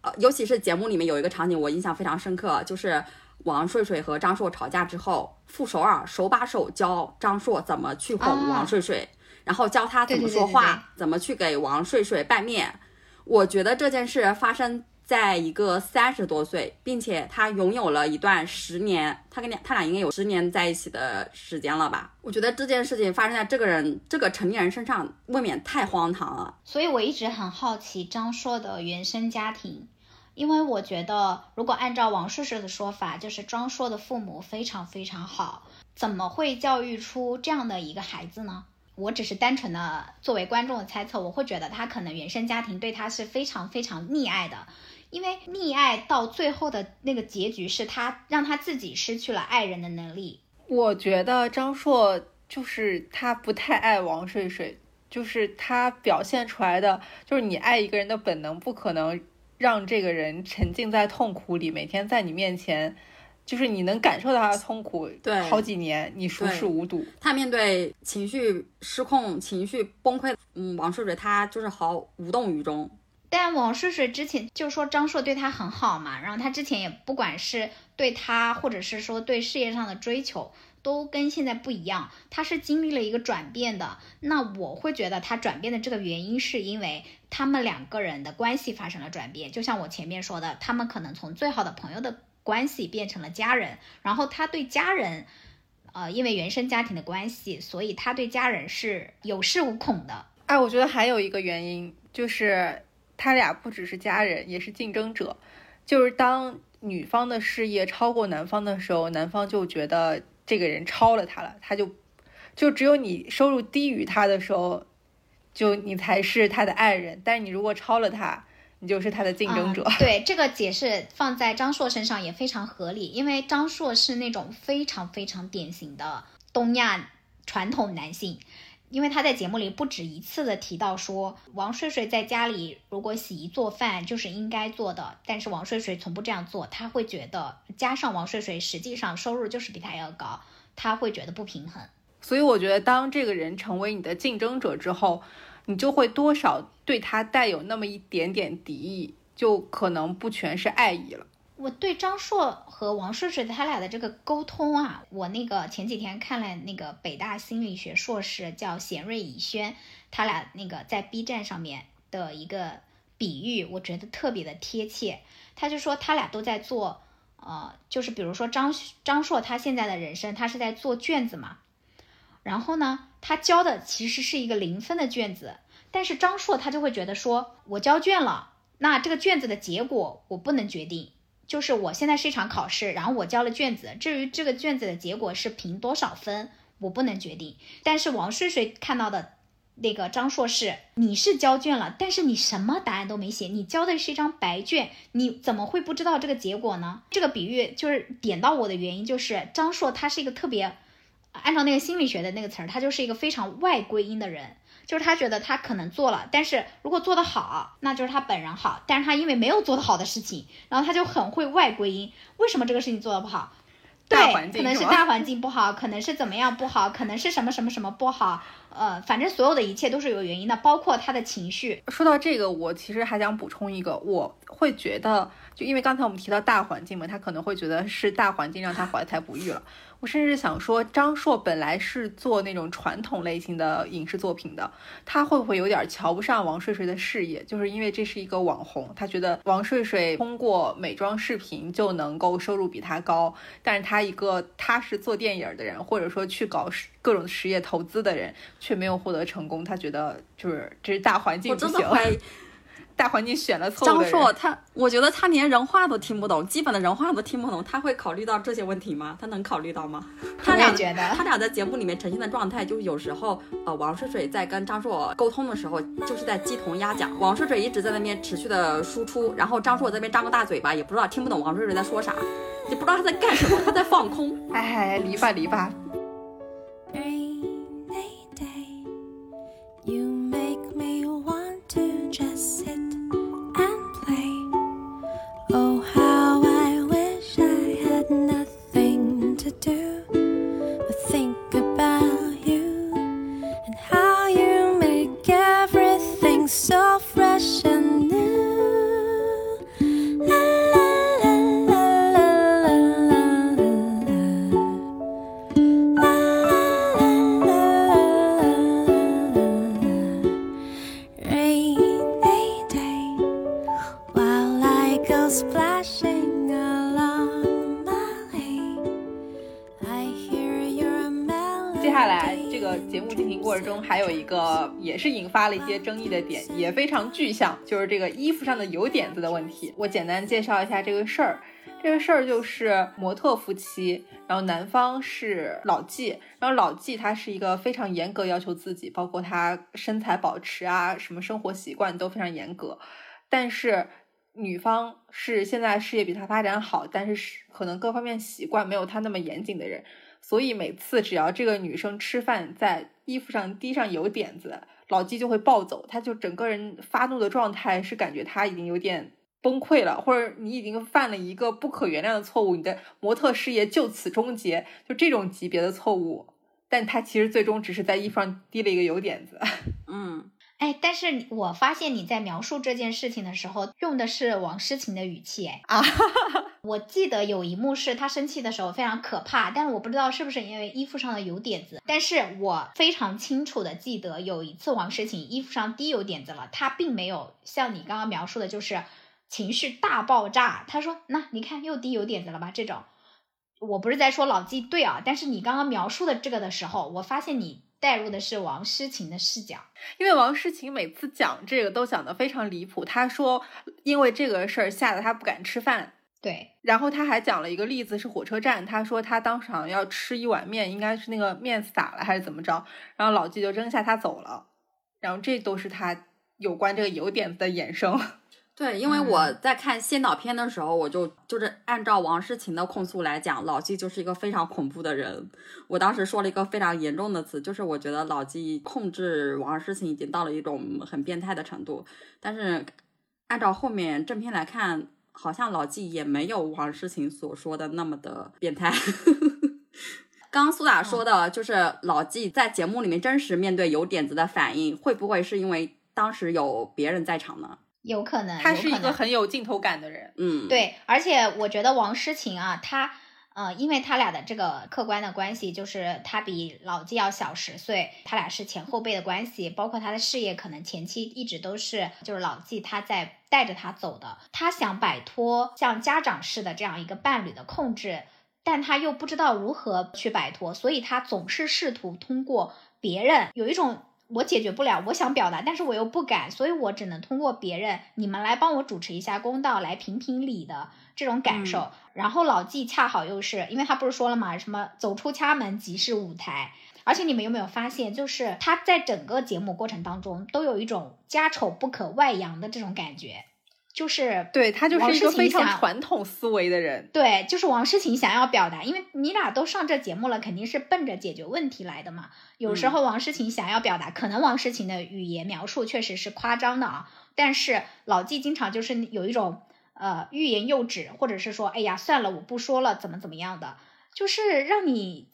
呃，尤其是节目里面有一个场景，我印象非常深刻，就是王睡睡和张硕吵架之后，傅首尔手把手教张硕怎么去哄王睡睡，然后教他怎么说话，怎么去给王睡睡拌面。我觉得这件事发生。在一个三十多岁，并且他拥有了一段十年，他跟俩他俩应该有十年在一起的时间了吧？我觉得这件事情发生在这个人这个成年人身上，未免太荒唐了。所以我一直很好奇张硕的原生家庭，因为我觉得如果按照王睡睡的说法，就是张硕的父母非常非常好，怎么会教育出这样的一个孩子呢？我只是单纯的作为观众的猜测，我会觉得他可能原生家庭对他是非常非常溺爱的。因为溺爱到最后的那个结局是他让他自己失去了爱人的能力。我觉得张硕就是他不太爱王睡睡，就是他表现出来的就是你爱一个人的本能，不可能让这个人沉浸在痛苦里，每天在你面前，就是你能感受到他的痛苦，对，好几年你熟视无睹。他面对情绪失控、情绪崩溃，嗯，王睡睡他就是毫无动于衷。但王睡睡之前就说张硕对他很好嘛，然后他之前也不管是对他，或者是说对事业上的追求，都跟现在不一样。他是经历了一个转变的。那我会觉得他转变的这个原因，是因为他们两个人的关系发生了转变。就像我前面说的，他们可能从最好的朋友的关系变成了家人。然后他对家人，呃，因为原生家庭的关系，所以他对家人是有恃无恐的。哎，我觉得还有一个原因就是。他俩不只是家人，也是竞争者。就是当女方的事业超过男方的时候，男方就觉得这个人超了他了，他就就只有你收入低于他的时候，就你才是他的爱人。但是你如果超了他，你就是他的竞争者。对这个解释放在张硕身上也非常合理，因为张硕是那种非常非常典型的东亚传统男性。因为他在节目里不止一次的提到说，王睡睡在家里如果洗衣做饭就是应该做的，但是王睡睡从不这样做，他会觉得加上王睡睡实际上收入就是比他要高，他会觉得不平衡。所以我觉得当这个人成为你的竞争者之后，你就会多少对他带有那么一点点敌意，就可能不全是爱意了。我对张硕和王睡睡他俩的这个沟通啊，我那个前几天看了那个北大心理学硕士叫贤瑞以轩，他俩那个在 B 站上面的一个比喻，我觉得特别的贴切。他就说他俩都在做，呃，就是比如说张张硕他现在的人生，他是在做卷子嘛，然后呢，他交的其实是一个零分的卷子，但是张硕他就会觉得说，我交卷了，那这个卷子的结果我不能决定，就是我现在是一场考试，然后我交了卷子，至于这个卷子的结果是评多少分，我不能决定。但是王睡睡看到的。那个张硕是，你是交卷了，但是你什么答案都没写，你交的是一张白卷，你怎么会不知道这个结果呢？这个比喻就是点到我的原因，就是张硕他是一个特别，按照那个心理学的那个词儿，他就是一个非常外归因的人，就是他觉得他可能做了，但是如果做得好，那就是他本人好，但是他因为没有做得好的事情，然后他就很会外归因，为什么这个事情做得不好？对，可能是大环境不好，可能是怎么样不好，可能是什么什么什么不好。呃，反正所有的一切都是有原因的，包括他的情绪。说到这个，我其实还想补充一个，我会觉得，就因为刚才我们提到大环境嘛，他可能会觉得是大环境让他怀才不遇了。我甚至想说，张硕本来是做那种传统类型的影视作品的，他会不会有点瞧不上王睡睡的事业？就是因为这是一个网红，他觉得王睡睡通过美妆视频就能够收入比他高，但是他一个他是做电影的人，或者说去搞各种实业投资的人，却没有获得成功，他觉得就是这是大环境不行。大环境选了错张硕，他我觉得他连人话都听不懂，基本的人话都听不懂，他会考虑到这些问题吗？他能考虑到吗？他俩觉得，他俩在节目里面呈现的状态，就是有时候，呃，王睡睡在跟张硕沟通的时候，就是在鸡同鸭讲。王睡睡一直在那边持续的输出，然后张硕在那边张个大嘴巴，也不知道听不懂王睡睡在说啥，也不知道他在干什么，他在放空。哎，离吧离吧。yourself 中还有一个也是引发了一些争议的点，也非常具象，就是这个衣服上的油点子的问题。我简单介绍一下这个事儿。这个事儿就是模特夫妻，然后男方是老纪，然后老纪他是一个非常严格要求自己，包括他身材保持啊，什么生活习惯都非常严格。但是女方是现在事业比他发展好，但是可能各方面习惯没有他那么严谨的人，所以每次只要这个女生吃饭在衣服上滴上油点子。老纪就会暴走，他就整个人发怒的状态是感觉他已经有点崩溃了，或者你已经犯了一个不可原谅的错误，你的模特事业就此终结，就这种级别的错误。但他其实最终只是在衣服上滴了一个油点子。嗯，哎，但是我发现你在描述这件事情的时候用的是王诗晴的语气，哎啊。我记得有一幕是他生气的时候非常可怕，但是我不知道是不是因为衣服上的油点子。但是我非常清楚的记得有一次王诗晴衣服上滴油点子了，她并没有像你刚刚描述的，就是情绪大爆炸。他说：“那你看又滴油点子了吧？”这种，我不是在说老纪对啊，但是你刚刚描述的这个的时候，我发现你带入的是王诗晴的视角，因为王诗晴每次讲这个都讲得非常离谱。他说因为这个事儿吓得他不敢吃饭。对，然后他还讲了一个例子，是火车站。他说他当场要吃一碗面，应该是那个面洒了还是怎么着，然后老纪就扔下他走了。然后这都是他有关这个油点子的衍生。对，因为我在看先导片的时候，我就就是按照王诗晴的控诉来讲，老纪就是一个非常恐怖的人。我当时说了一个非常严重的词，就是我觉得老纪控制王诗晴已经到了一种很变态的程度。但是按照后面正片来看。好像老纪也没有王诗晴所说的那么的变态。刚 刚苏打说的就是老纪在节目里面真实面对有点子的反应，会不会是因为当时有别人在场呢？有可能，他是一个很有镜头感的人。嗯，对，而且我觉得王诗晴啊，他呃，因为他俩的这个客观的关系，就是他比老纪要小十岁，他俩是前后辈的关系，包括他的事业，可能前期一直都是就是老纪他在带着他走的，他想摆脱像家长式的这样一个伴侣的控制，但他又不知道如何去摆脱，所以他总是试图通过别人，有一种我解决不了，我想表达，但是我又不敢，所以我只能通过别人，你们来帮我主持一下公道，来评评理的。这种感受，然后老纪恰好又是因为他不是说了嘛，什么走出家门即是舞台，而且你们有没有发现，就是他在整个节目过程当中都有一种家丑不可外扬的这种感觉，就是对他就是一个非常传统思维的人，对，就是王诗晴想要表达，因为你俩都上这节目了，肯定是奔着解决问题来的嘛。有时候王诗晴想要表达，可能王诗晴的语言描述确实是夸张的啊，但是老纪经常就是有一种。呃，欲言又止，或者是说，哎呀，算了，我不说了，怎么怎么样的，就是让你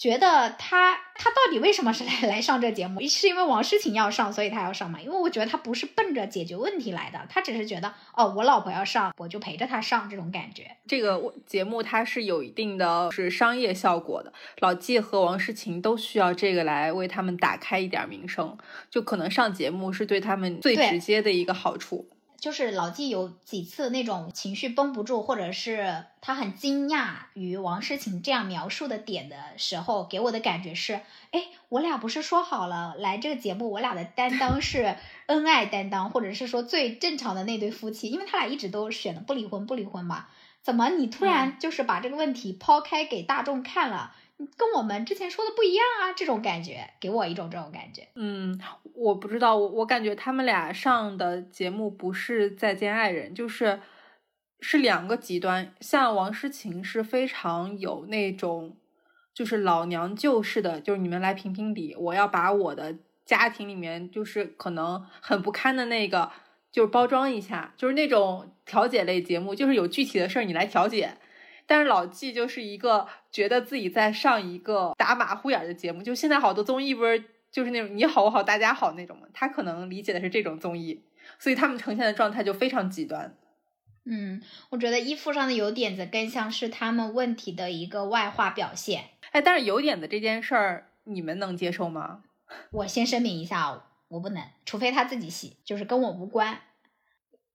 觉得他他到底为什么是来 来上这节目？是因为王诗晴要上，所以他要上嘛？因为我觉得他不是奔着解决问题来的，他只是觉得，哦，我老婆要上，我就陪着她上，这种感觉。这个节目它是有一定的是商业效果的，老纪和王诗晴都需要这个来为他们打开一点名声，就可能上节目是对他们最直接的一个好处。就是老纪有几次那种情绪绷不住，或者是他很惊讶于王诗晴这样描述的点的时候，给我的感觉是，哎，我俩不是说好了来这个节目，我俩的担当 是恩爱担当，或者是说最正常的那对夫妻，因为他俩一直都选的不离婚不离婚嘛，怎么你突然就是把这个问题抛开给大众看了？跟我们之前说的不一样啊，这种感觉给我一种这种感觉。嗯，我不知道，我我感觉他们俩上的节目不是再见爱人，就是是两个极端。像王诗晴是非常有那种就是老娘舅式的，就是你们来评评理，我要把我的家庭里面就是可能很不堪的那个就是包装一下，就是那种调解类节目，就是有具体的事儿你来调解。但是老纪就是一个觉得自己在上一个打马虎眼的节目，就现在好多综艺不是就是那种你好我好大家好那种吗？他可能理解的是这种综艺，所以他们呈现的状态就非常极端。嗯，我觉得衣服上的有点子更像是他们问题的一个外化表现。哎，但是有点子这件事儿你们能接受吗？我先声明一下，我不能，除非他自己洗，就是跟我无关。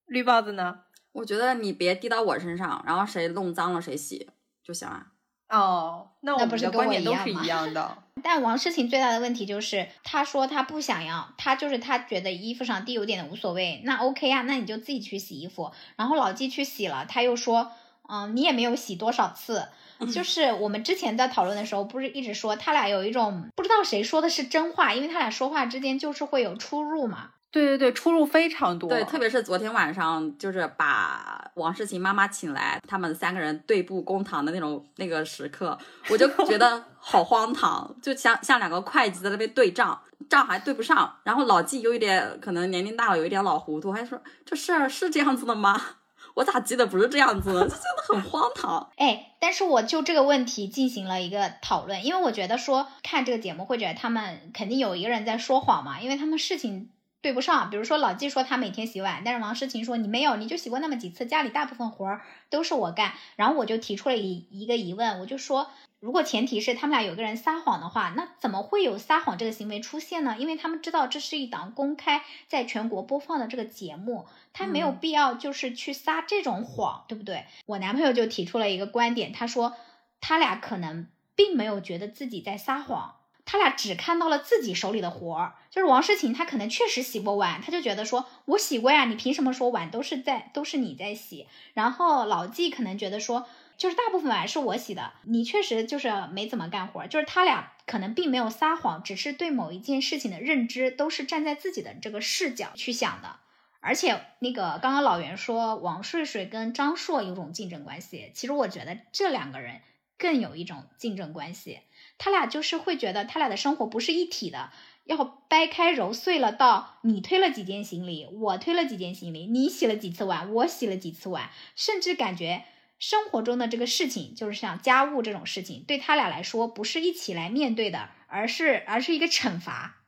绿帽子呢？我觉得你别滴到我身上，然后谁弄脏了谁洗就行了。哦，那我们的观点都是一样的。但王诗晴最大的问题就是，她说她不想要，她就是她觉得衣服上滴有点的无所谓。那 OK 啊，那你就自己去洗衣服。然后老纪去洗了，他又说，嗯，你也没有洗多少次。就 是我们之前在讨论的时候，不是一直说他俩有一种不知道谁说的是真话，因为他俩说话之间就是会有出入嘛。对对对，出入非常多。对，特别是昨天晚上，就是把王世琴妈妈请来，他们三个人对簿公堂的那种那个时刻，我就觉得 好荒唐，就像像两个会计在那边对账，账还对不上。然后老纪有一点可能年龄大了，有一点老糊涂，还说这事儿是这样子的吗？我咋记得不是这样子呢？这真的很荒唐。哎，但是我就这个问题进行了一个讨论，因为我觉得说看这个节目会觉得他们肯定有一个人在说谎嘛，因为他们事情。对不上，比如说老纪说他每天洗碗，但是王诗晴说你没有，你就洗过那么几次，家里大部分活儿都是我干。然后我就提出了一一个疑问，我就说，如果前提是他们俩有个人撒谎的话，那怎么会有撒谎这个行为出现呢？因为他们知道这是一档公开在全国播放的这个节目，他没有必要就是去撒这种谎，对不对？我男朋友就提出了一个观点，他说他俩可能并没有觉得自己在撒谎。他俩只看到了自己手里的活儿，就是王诗晴，她可能确实洗过碗，他就觉得说，我洗过呀，你凭什么说碗都是在都是你在洗？然后老纪可能觉得说，就是大部分碗是我洗的，你确实就是没怎么干活，就是他俩可能并没有撒谎，只是对某一件事情的认知都是站在自己的这个视角去想的。而且那个刚刚老袁说王睡睡跟张硕有种竞争关系，其实我觉得这两个人更有一种竞争关系。他俩就是会觉得他俩的生活不是一体的，要掰开揉碎了到你推了几件行李，我推了几件行李，你洗了几次碗，我洗了几次碗，甚至感觉生活中的这个事情，就是像家务这种事情，对他俩来说不是一起来面对的，而是而是一个惩罚，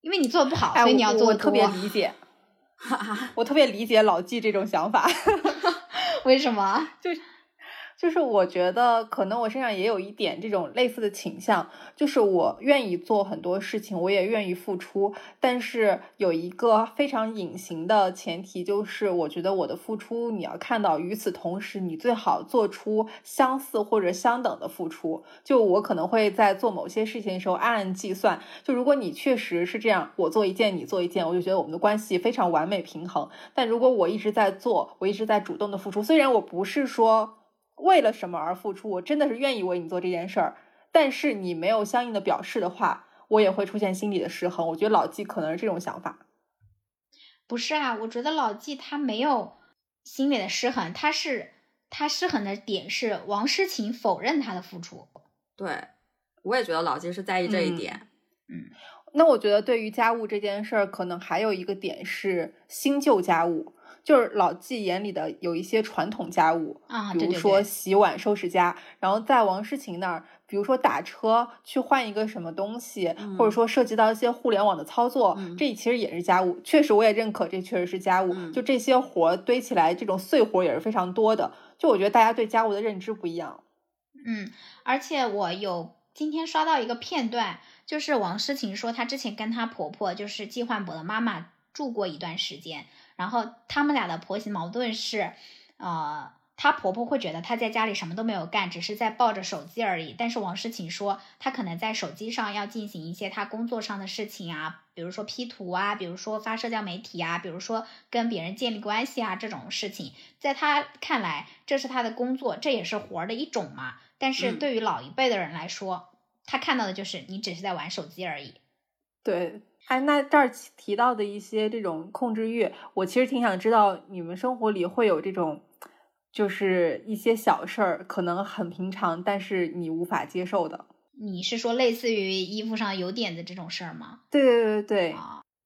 因为你做的不好，所以你要做我特别理解，我特别理解老纪这种想法，为什么？就。就是我觉得可能我身上也有一点这种类似的倾向，就是我愿意做很多事情，我也愿意付出，但是有一个非常隐形的前提，就是我觉得我的付出你要看到，与此同时你最好做出相似或者相等的付出。就我可能会在做某些事情的时候暗暗计算，就如果你确实是这样，我做一件你做一件，我就觉得我们的关系非常完美平衡。但如果我一直在做，我一直在主动的付出，虽然我不是说。为了什么而付出？我真的是愿意为你做这件事儿，但是你没有相应的表示的话，我也会出现心理的失衡。我觉得老纪可能是这种想法。不是啊，我觉得老纪他没有心理的失衡，他是他失衡的点是王诗晴否认他的付出。对，我也觉得老纪是在意这一点。嗯，那我觉得对于家务这件事儿，可能还有一个点是新旧家务。就是老纪眼里的有一些传统家务啊，比如说洗碗、收拾家，然后在王诗晴那儿，比如说打车去换一个什么东西，或者说涉及到一些互联网的操作，这其实也是家务。确实，我也认可这确实是家务。就这些活堆起来，这种碎活也是非常多的。就我觉得大家对家务的认知不一样。嗯，而且我有今天刷到一个片段，就是王诗晴说她之前跟她婆婆，就是季焕博的妈妈住过一段时间。然后他们俩的婆媳矛盾是，呃，她婆婆会觉得她在家里什么都没有干，只是在抱着手机而已。但是王诗晴说，她可能在手机上要进行一些她工作上的事情啊，比如说 P 图啊，比如说发社交媒体啊，比如说跟别人建立关系啊这种事情，在她看来，这是她的工作，这也是活儿的一种嘛。但是对于老一辈的人来说，他看到的就是你只是在玩手机而已。对。哎，那这儿提到的一些这种控制欲，我其实挺想知道，你们生活里会有这种，就是一些小事儿，可能很平常，但是你无法接受的。你是说类似于衣服上有点子这种事儿吗？对对对对，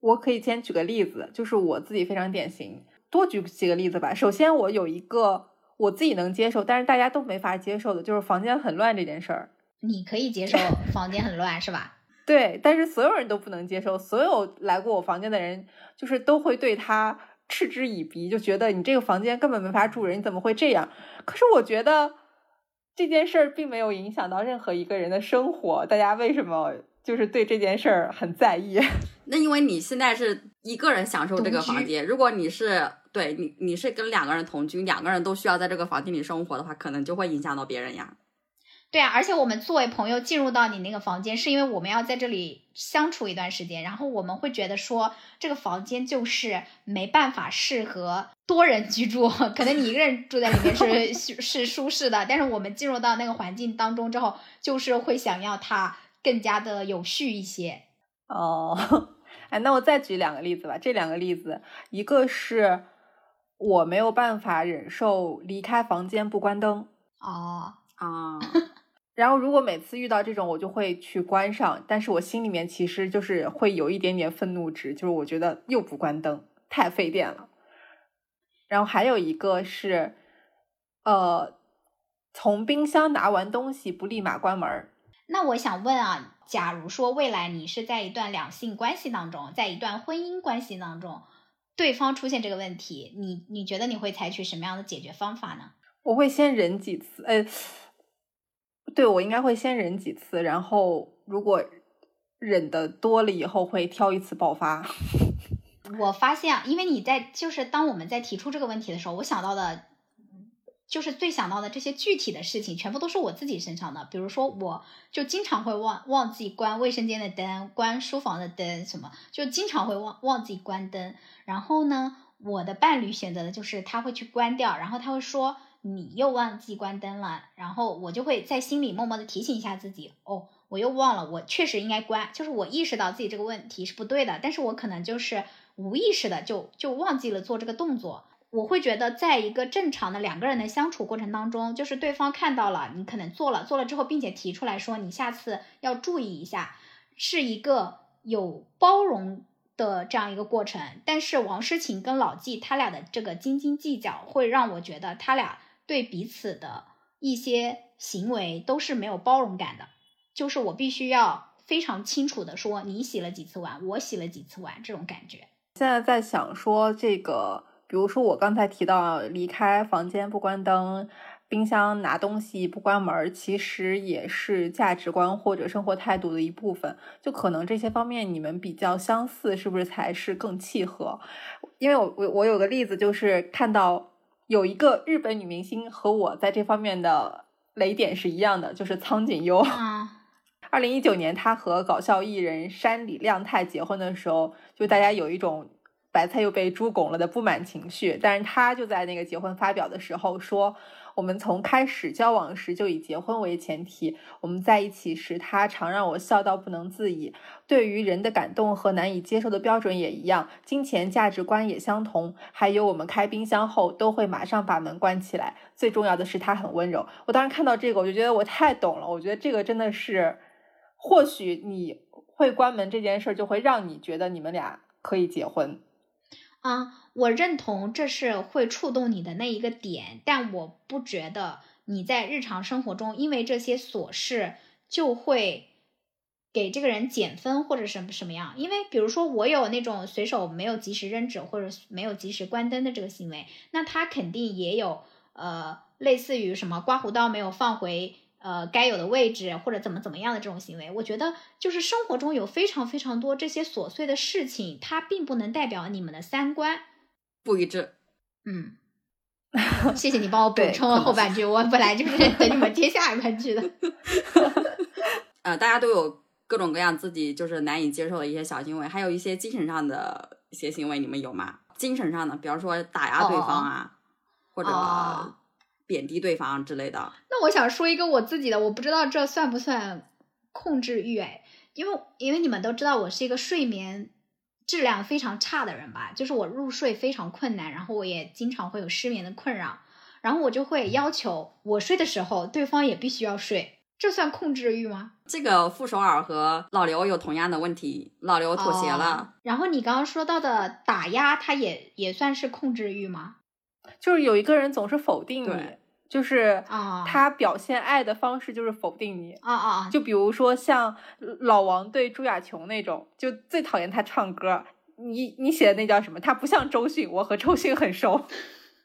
我可以先举个例子，就是我自己非常典型，多举几个例子吧。首先，我有一个我自己能接受，但是大家都没法接受的，就是房间很乱这件事儿。你可以接受房间很乱是吧？对，但是所有人都不能接受，所有来过我房间的人，就是都会对他嗤之以鼻，就觉得你这个房间根本没法住人，你怎么会这样？可是我觉得这件事儿并没有影响到任何一个人的生活，大家为什么就是对这件事儿很在意？那因为你现在是一个人享受这个房间，如果你是对你你是跟两个人同居，两个人都需要在这个房间里生活的话，可能就会影响到别人呀。对啊，而且我们作为朋友进入到你那个房间，是因为我们要在这里相处一段时间，然后我们会觉得说这个房间就是没办法适合多人居住，可能你一个人住在里面是 是舒适的，但是我们进入到那个环境当中之后，就是会想要它更加的有序一些。哦，哎，那我再举两个例子吧，这两个例子，一个是我没有办法忍受离开房间不关灯。哦啊。然后，如果每次遇到这种，我就会去关上，但是我心里面其实就是会有一点点愤怒值，就是我觉得又不关灯，太费电了。然后还有一个是，呃，从冰箱拿完东西不立马关门。那我想问啊，假如说未来你是在一段两性关系当中，在一段婚姻关系当中，对方出现这个问题，你你觉得你会采取什么样的解决方法呢？我会先忍几次，呃。对，我应该会先忍几次，然后如果忍的多了以后，会挑一次爆发。我发现，因为你在就是当我们在提出这个问题的时候，我想到的，就是最想到的这些具体的事情，全部都是我自己身上的。比如说，我就经常会忘忘记关卫生间的灯，关书房的灯，什么就经常会忘忘记关灯。然后呢，我的伴侣选择的就是他会去关掉，然后他会说。你又忘记关灯了，然后我就会在心里默默的提醒一下自己，哦，我又忘了，我确实应该关，就是我意识到自己这个问题是不对的，但是我可能就是无意识的就就忘记了做这个动作。我会觉得，在一个正常的两个人的相处过程当中，就是对方看到了你可能做了，做了之后，并且提出来说你下次要注意一下，是一个有包容的这样一个过程。但是王诗晴跟老纪他俩的这个斤斤计较，会让我觉得他俩。对彼此的一些行为都是没有包容感的，就是我必须要非常清楚的说，你洗了几次碗，我洗了几次碗，这种感觉。现在在想说这个，比如说我刚才提到离开房间不关灯，冰箱拿东西不关门，其实也是价值观或者生活态度的一部分。就可能这些方面你们比较相似，是不是才是更契合？因为我我我有个例子，就是看到有一个日本女明星和我在这方面的雷点是一样的，就是苍井优。二零一九年，她和搞笑艺人山里亮太结婚的时候，就大家有一种。白菜又被猪拱了的不满情绪，但是她就在那个结婚发表的时候说，我们从开始交往时就以结婚为前提，我们在一起时，他常让我笑到不能自已。对于人的感动和难以接受的标准也一样，金钱价值观也相同。还有我们开冰箱后都会马上把门关起来。最重要的是他很温柔。我当时看到这个，我就觉得我太懂了。我觉得这个真的是，或许你会关门这件事儿，就会让你觉得你们俩可以结婚。啊，我认同这是会触动你的那一个点，但我不觉得你在日常生活中因为这些琐事就会给这个人减分或者什么什么样。因为比如说我有那种随手没有及时扔纸或者没有及时关灯的这个行为，那他肯定也有呃类似于什么刮胡刀没有放回。呃，该有的位置或者怎么怎么样的这种行为，我觉得就是生活中有非常非常多这些琐碎的事情，它并不能代表你们的三观不一致。嗯，谢谢你帮我补充了后半句，我本来就是 等你们接下一半句的。呃，大家都有各种各样自己就是难以接受的一些小行为，还有一些精神上的一些行为，你们有吗？精神上的，比方说打压对方啊，或者。贬低对方之类的。那我想说一个我自己的，我不知道这算不算控制欲哎，因为因为你们都知道我是一个睡眠质量非常差的人吧，就是我入睡非常困难，然后我也经常会有失眠的困扰，然后我就会要求我睡的时候对方也必须要睡，这算控制欲吗？这个傅首尔和老刘有同样的问题，老刘妥协了。然后你刚刚说到的打压，他也也算是控制欲吗？就是有一个人总是否定你，就是啊，他表现爱的方式就是否定你啊啊！就比如说像老王对朱亚琼那种，就最讨厌他唱歌。你你写的那叫什么？他不像周迅，我和周迅很熟。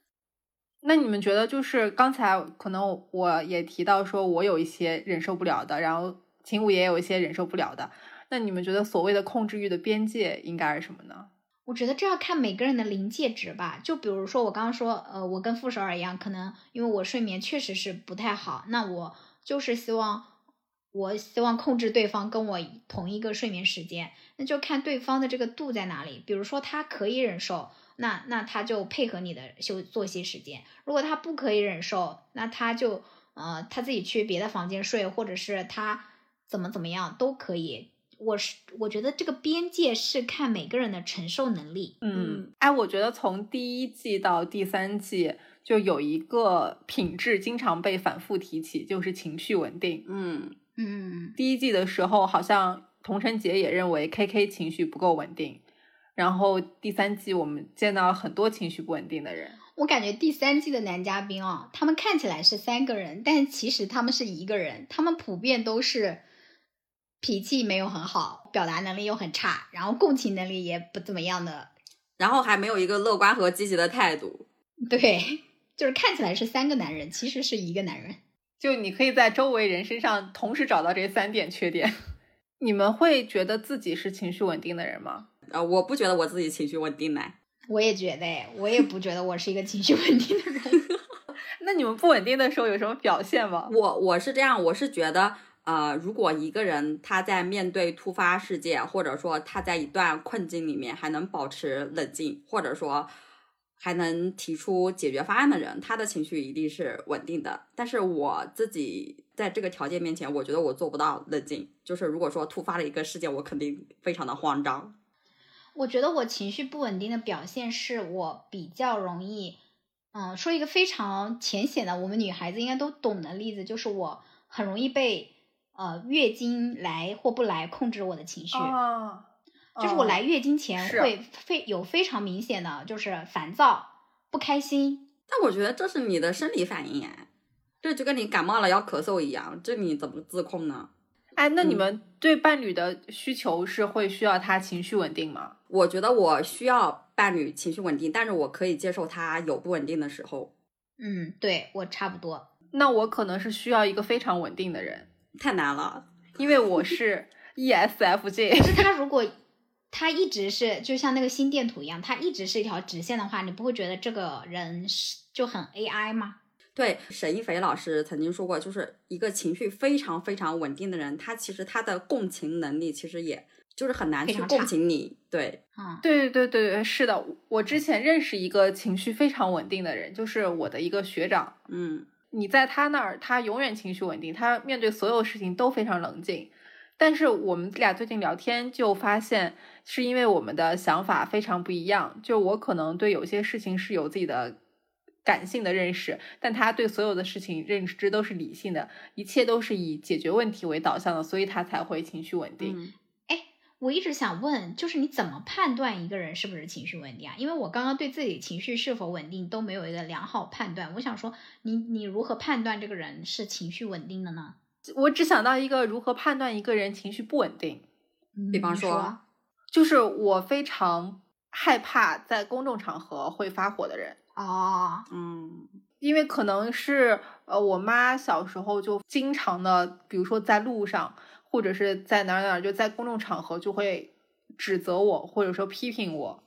那你们觉得，就是刚才可能我也提到说，我有一些忍受不了的，然后秦武也有一些忍受不了的。那你们觉得所谓的控制欲的边界应该是什么呢？我觉得这要看每个人的临界值吧。就比如说我刚刚说，呃，我跟傅首尔一样，可能因为我睡眠确实是不太好，那我就是希望，我希望控制对方跟我同一个睡眠时间，那就看对方的这个度在哪里。比如说他可以忍受，那那他就配合你的休作息时间；如果他不可以忍受，那他就呃他自己去别的房间睡，或者是他怎么怎么样都可以。我是我觉得这个边界是看每个人的承受能力。嗯，哎，我觉得从第一季到第三季，就有一个品质经常被反复提起，就是情绪稳定。嗯嗯，第一季的时候，好像童晨杰也认为 K K 情绪不够稳定，然后第三季我们见到了很多情绪不稳定的人。我感觉第三季的男嘉宾哦，他们看起来是三个人，但其实他们是一个人，他们普遍都是。脾气没有很好，表达能力又很差，然后共情能力也不怎么样的，然后还没有一个乐观和积极的态度。对，就是看起来是三个男人，其实是一个男人。就你可以在周围人身上同时找到这三点缺点。你们会觉得自己是情绪稳定的人吗？呃，我不觉得我自己情绪稳定呢。我也觉得，我也不觉得我是一个情绪稳定的人。那你们不稳定的时候有什么表现吗？我我是这样，我是觉得。呃，如果一个人他在面对突发事件，或者说他在一段困境里面还能保持冷静，或者说还能提出解决方案的人，他的情绪一定是稳定的。但是我自己在这个条件面前，我觉得我做不到冷静。就是如果说突发了一个事件，我肯定非常的慌张。我觉得我情绪不稳定的表现是我比较容易，嗯，说一个非常浅显的，我们女孩子应该都懂的例子，就是我很容易被。呃，月经来或不来控制我的情绪，就是我来月经前会非有非常明显的就是烦躁、不开心。但我觉得这是你的生理反应哎，这就跟你感冒了要咳嗽一样，这你怎么自控呢？哎，那你们对伴侣的需求是会需要他情绪稳定吗？我觉得我需要伴侣情绪稳定，但是我可以接受他有不稳定的时候。嗯，对我差不多。那我可能是需要一个非常稳定的人，太难了，因为我是 ESFJ。可是他如果他一直是就像那个心电图一样，他一直是一条直线的话，你不会觉得这个人是就很 AI 吗？对，沈一菲老师曾经说过，就是一个情绪非常非常稳定的人，他其实他的共情能力其实也就是很难去共情你。对，嗯，对对对对，是的，我之前认识一个情绪非常稳定的人，就是我的一个学长。嗯，你在他那儿，他永远情绪稳定，他面对所有事情都非常冷静。但是我们俩最近聊天就发现，是因为我们的想法非常不一样。就我可能对有些事情是有自己的感性的认识，但他对所有的事情认知都是理性的，一切都是以解决问题为导向的，所以他才会情绪稳定。我一直想问，就是你怎么判断一个人是不是情绪稳定啊？因为我刚刚对自己情绪是否稳定都没有一个良好判断。我想说，你你如何判断这个人是情绪稳定的呢？我只想到一个如何判断一个人情绪不稳定，比方说，就是我非常害怕在公众场合会发火的人。哦，嗯因为可能是呃，我妈小时候就经常的，比如说在路上，或者是在哪儿哪儿，就在公众场合就会指责我，或者说批评我，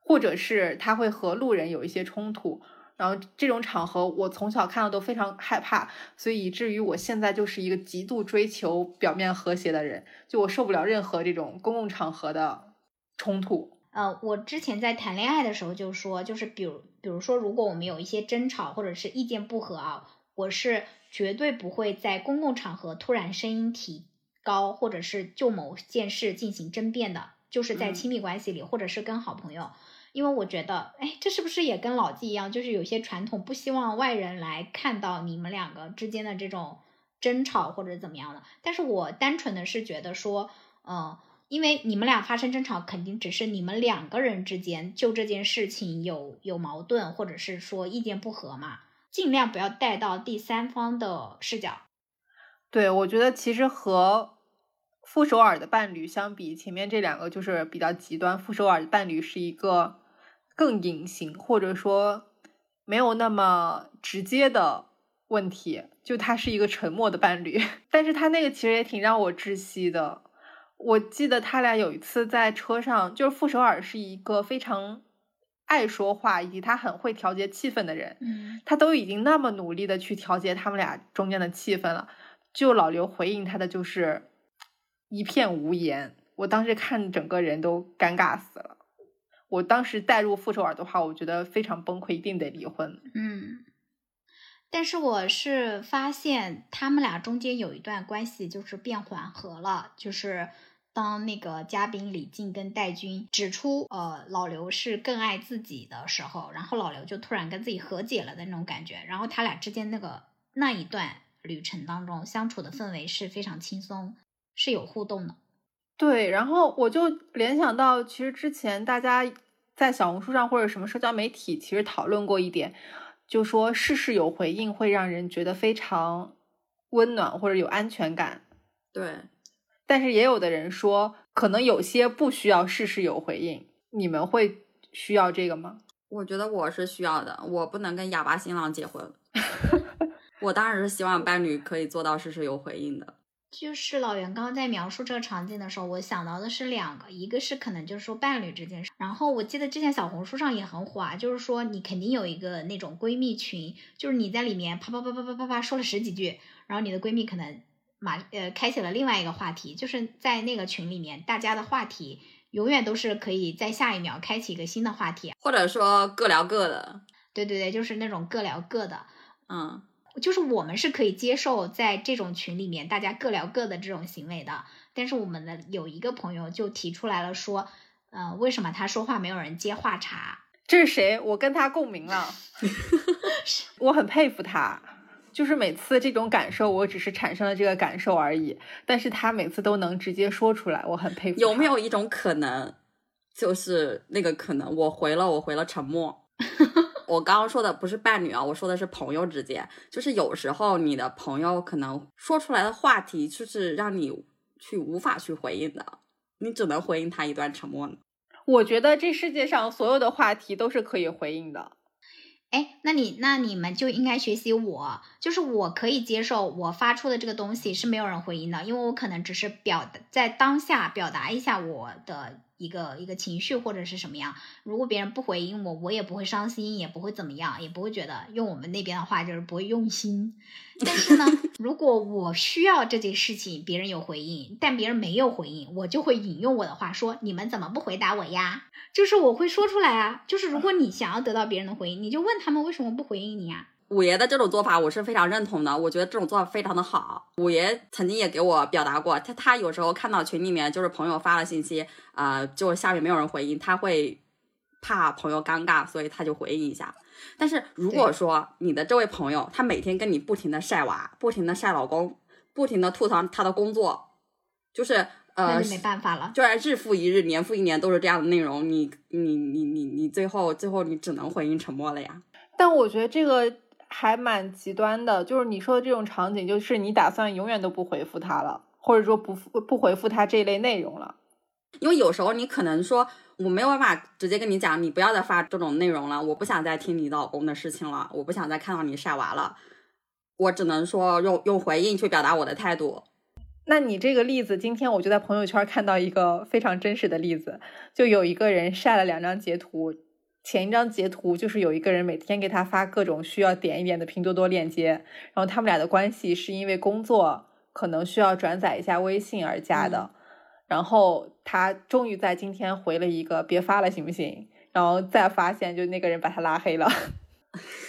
或者是他会和路人有一些冲突。然后这种场合，我从小看到都非常害怕，所以以至于我现在就是一个极度追求表面和谐的人，就我受不了任何这种公共场合的冲突。呃，我之前在谈恋爱的时候就说，就是比如比如说，如果我们有一些争吵或者是意见不合啊，我是绝对不会在公共场合突然声音提高，或者是就某件事进行争辩的，就是在嗯亲密关系里，或者是跟好朋友。因为我觉得，哎，这是不是也跟老纪一样，就是有些传统不希望外人来看到你们两个之间的这种争吵或者怎么样的？但是我单纯的是觉得说，呃，因为你们俩发生争吵，肯定只是你们两个人之间就这件事情有有矛盾，或者是说意见不合嘛，尽量不要带到第三方的视角。对，我觉得其实和傅首尔的伴侣相比，前面这两个就是比较极端。傅首尔的伴侣是一个更隐形，或者说没有那么直接的问题，就他是一个沉默的伴侣。但是他那个其实也挺让我窒息的。我记得他俩有一次在车上，就是傅首尔是一个非常爱说话，以及他很会调节气氛的人。嗯他都已经那么努力的去调节他们俩中间的气氛了，就老刘回应他的就是一片无言。我当时看整个人都尴尬死了。我当时带入傅首尔的话，我觉得非常崩溃，一定得离婚。嗯，但是我是发现他们俩中间有一段关系就是变缓和了，就是当那个嘉宾李静跟戴军指出，呃，老刘是更爱自己的时候，然后老刘就突然跟自己和解了的那种感觉，然后他俩之间那个那一段旅程当中相处的氛围是非常轻松，是有互动的。对，然后我就联想到，其实之前大家在小红书上或者什么社交媒体，其实讨论过一点，就说事事有回应会让人觉得非常温暖或者有安全感。对，但是也有的人说，可能有些不需要事事有回应。你们会需要这个吗？我觉得我是需要的，我不能跟哑巴新郎结婚。我当然是希望伴侣可以做到事事有回应的。就是老袁刚刚在描述这个场景的时候，我想到的是两个，一个是可能就是说伴侣这件事，然后我记得之前小红书上也很火啊，就是说你肯定有一个那种闺蜜群，就是你在里面啪啪啪啪啪啪啪说了十几句，然后你的闺蜜可能马呃开启了另外一个话题，就是在那个群里面，大家的话题永远都是可以在下一秒开启一个新的话题，或者说各聊各的，对对对，就是那种各聊各的，嗯，就是我们是可以接受在这种群里面大家各聊各的这种行为的，但是我们的有一个朋友就提出来了说，呃，为什么他说话没有人接话茬？这是谁？我跟他共鸣了，我很佩服他。就是每次这种感受，我只是产生了这个感受而已，但是他每次都能直接说出来，我很佩服。有没有一种可能，就是那个可能，我回了，我回了沉默。我刚刚说的不是伴侣啊，我说的是朋友之间，就是有时候你的朋友可能说出来的话题，就是让你去无法去回应的，你只能回应他一段沉默呢。我觉得这世界上所有的话题都是可以回应的。哎，那你那你们就应该学习我，就是我可以接受我发出的这个东西是没有人回应的，因为我可能只是表达在当下表达一下我的一个一个情绪或者是什么样。如果别人不回应我，我也不会伤心，也不会怎么样，也不会觉得用我们那边的话就是不会用心。但是呢，如果我需要这件事情别人有回应，但别人没有回应，我就会引用我的话说：“你们怎么不回答我呀？”就是我会说出来啊，就是如果你想要得到别人的回应，你就问他们为什么不回应你啊？五爷的这种做法我是非常认同的，我觉得这种做法非常的好。五爷曾经也给我表达过，他他有时候看到群里面就是朋友发了信息，啊，就下面没有人回应，他会怕朋友尴尬，所以他就回应一下。但是如果说你的这位朋友他每天跟你不停的晒娃，不停的晒老公，不停的吐槽他的工作，就是呃，没办法了，就然日复一日，年复一年都是这样的内容，你你你你你最后最后你只能回应沉默了呀。但我觉得这个还蛮极端的，就是你说的这种场景，就是你打算永远都不回复他了，或者说不不回复他这一类内容了。因为有时候你可能说我没有办法直接跟你讲，你不要再发这种内容了，我不想再听你老公的事情了，我不想再看到你晒娃了，我只能说用用回应去表达我的态度。那你这个例子，今天我就在朋友圈看到一个非常真实的例子，就有一个人晒了两张截图，前一张截图就是有一个人每天给他发各种需要点一点的拼多多链接，然后他们俩的关系是因为工作可能需要转载一下微信而加的，然后他终于在今天回了一个别发了行不行？然后再发现就那个人把他拉黑了。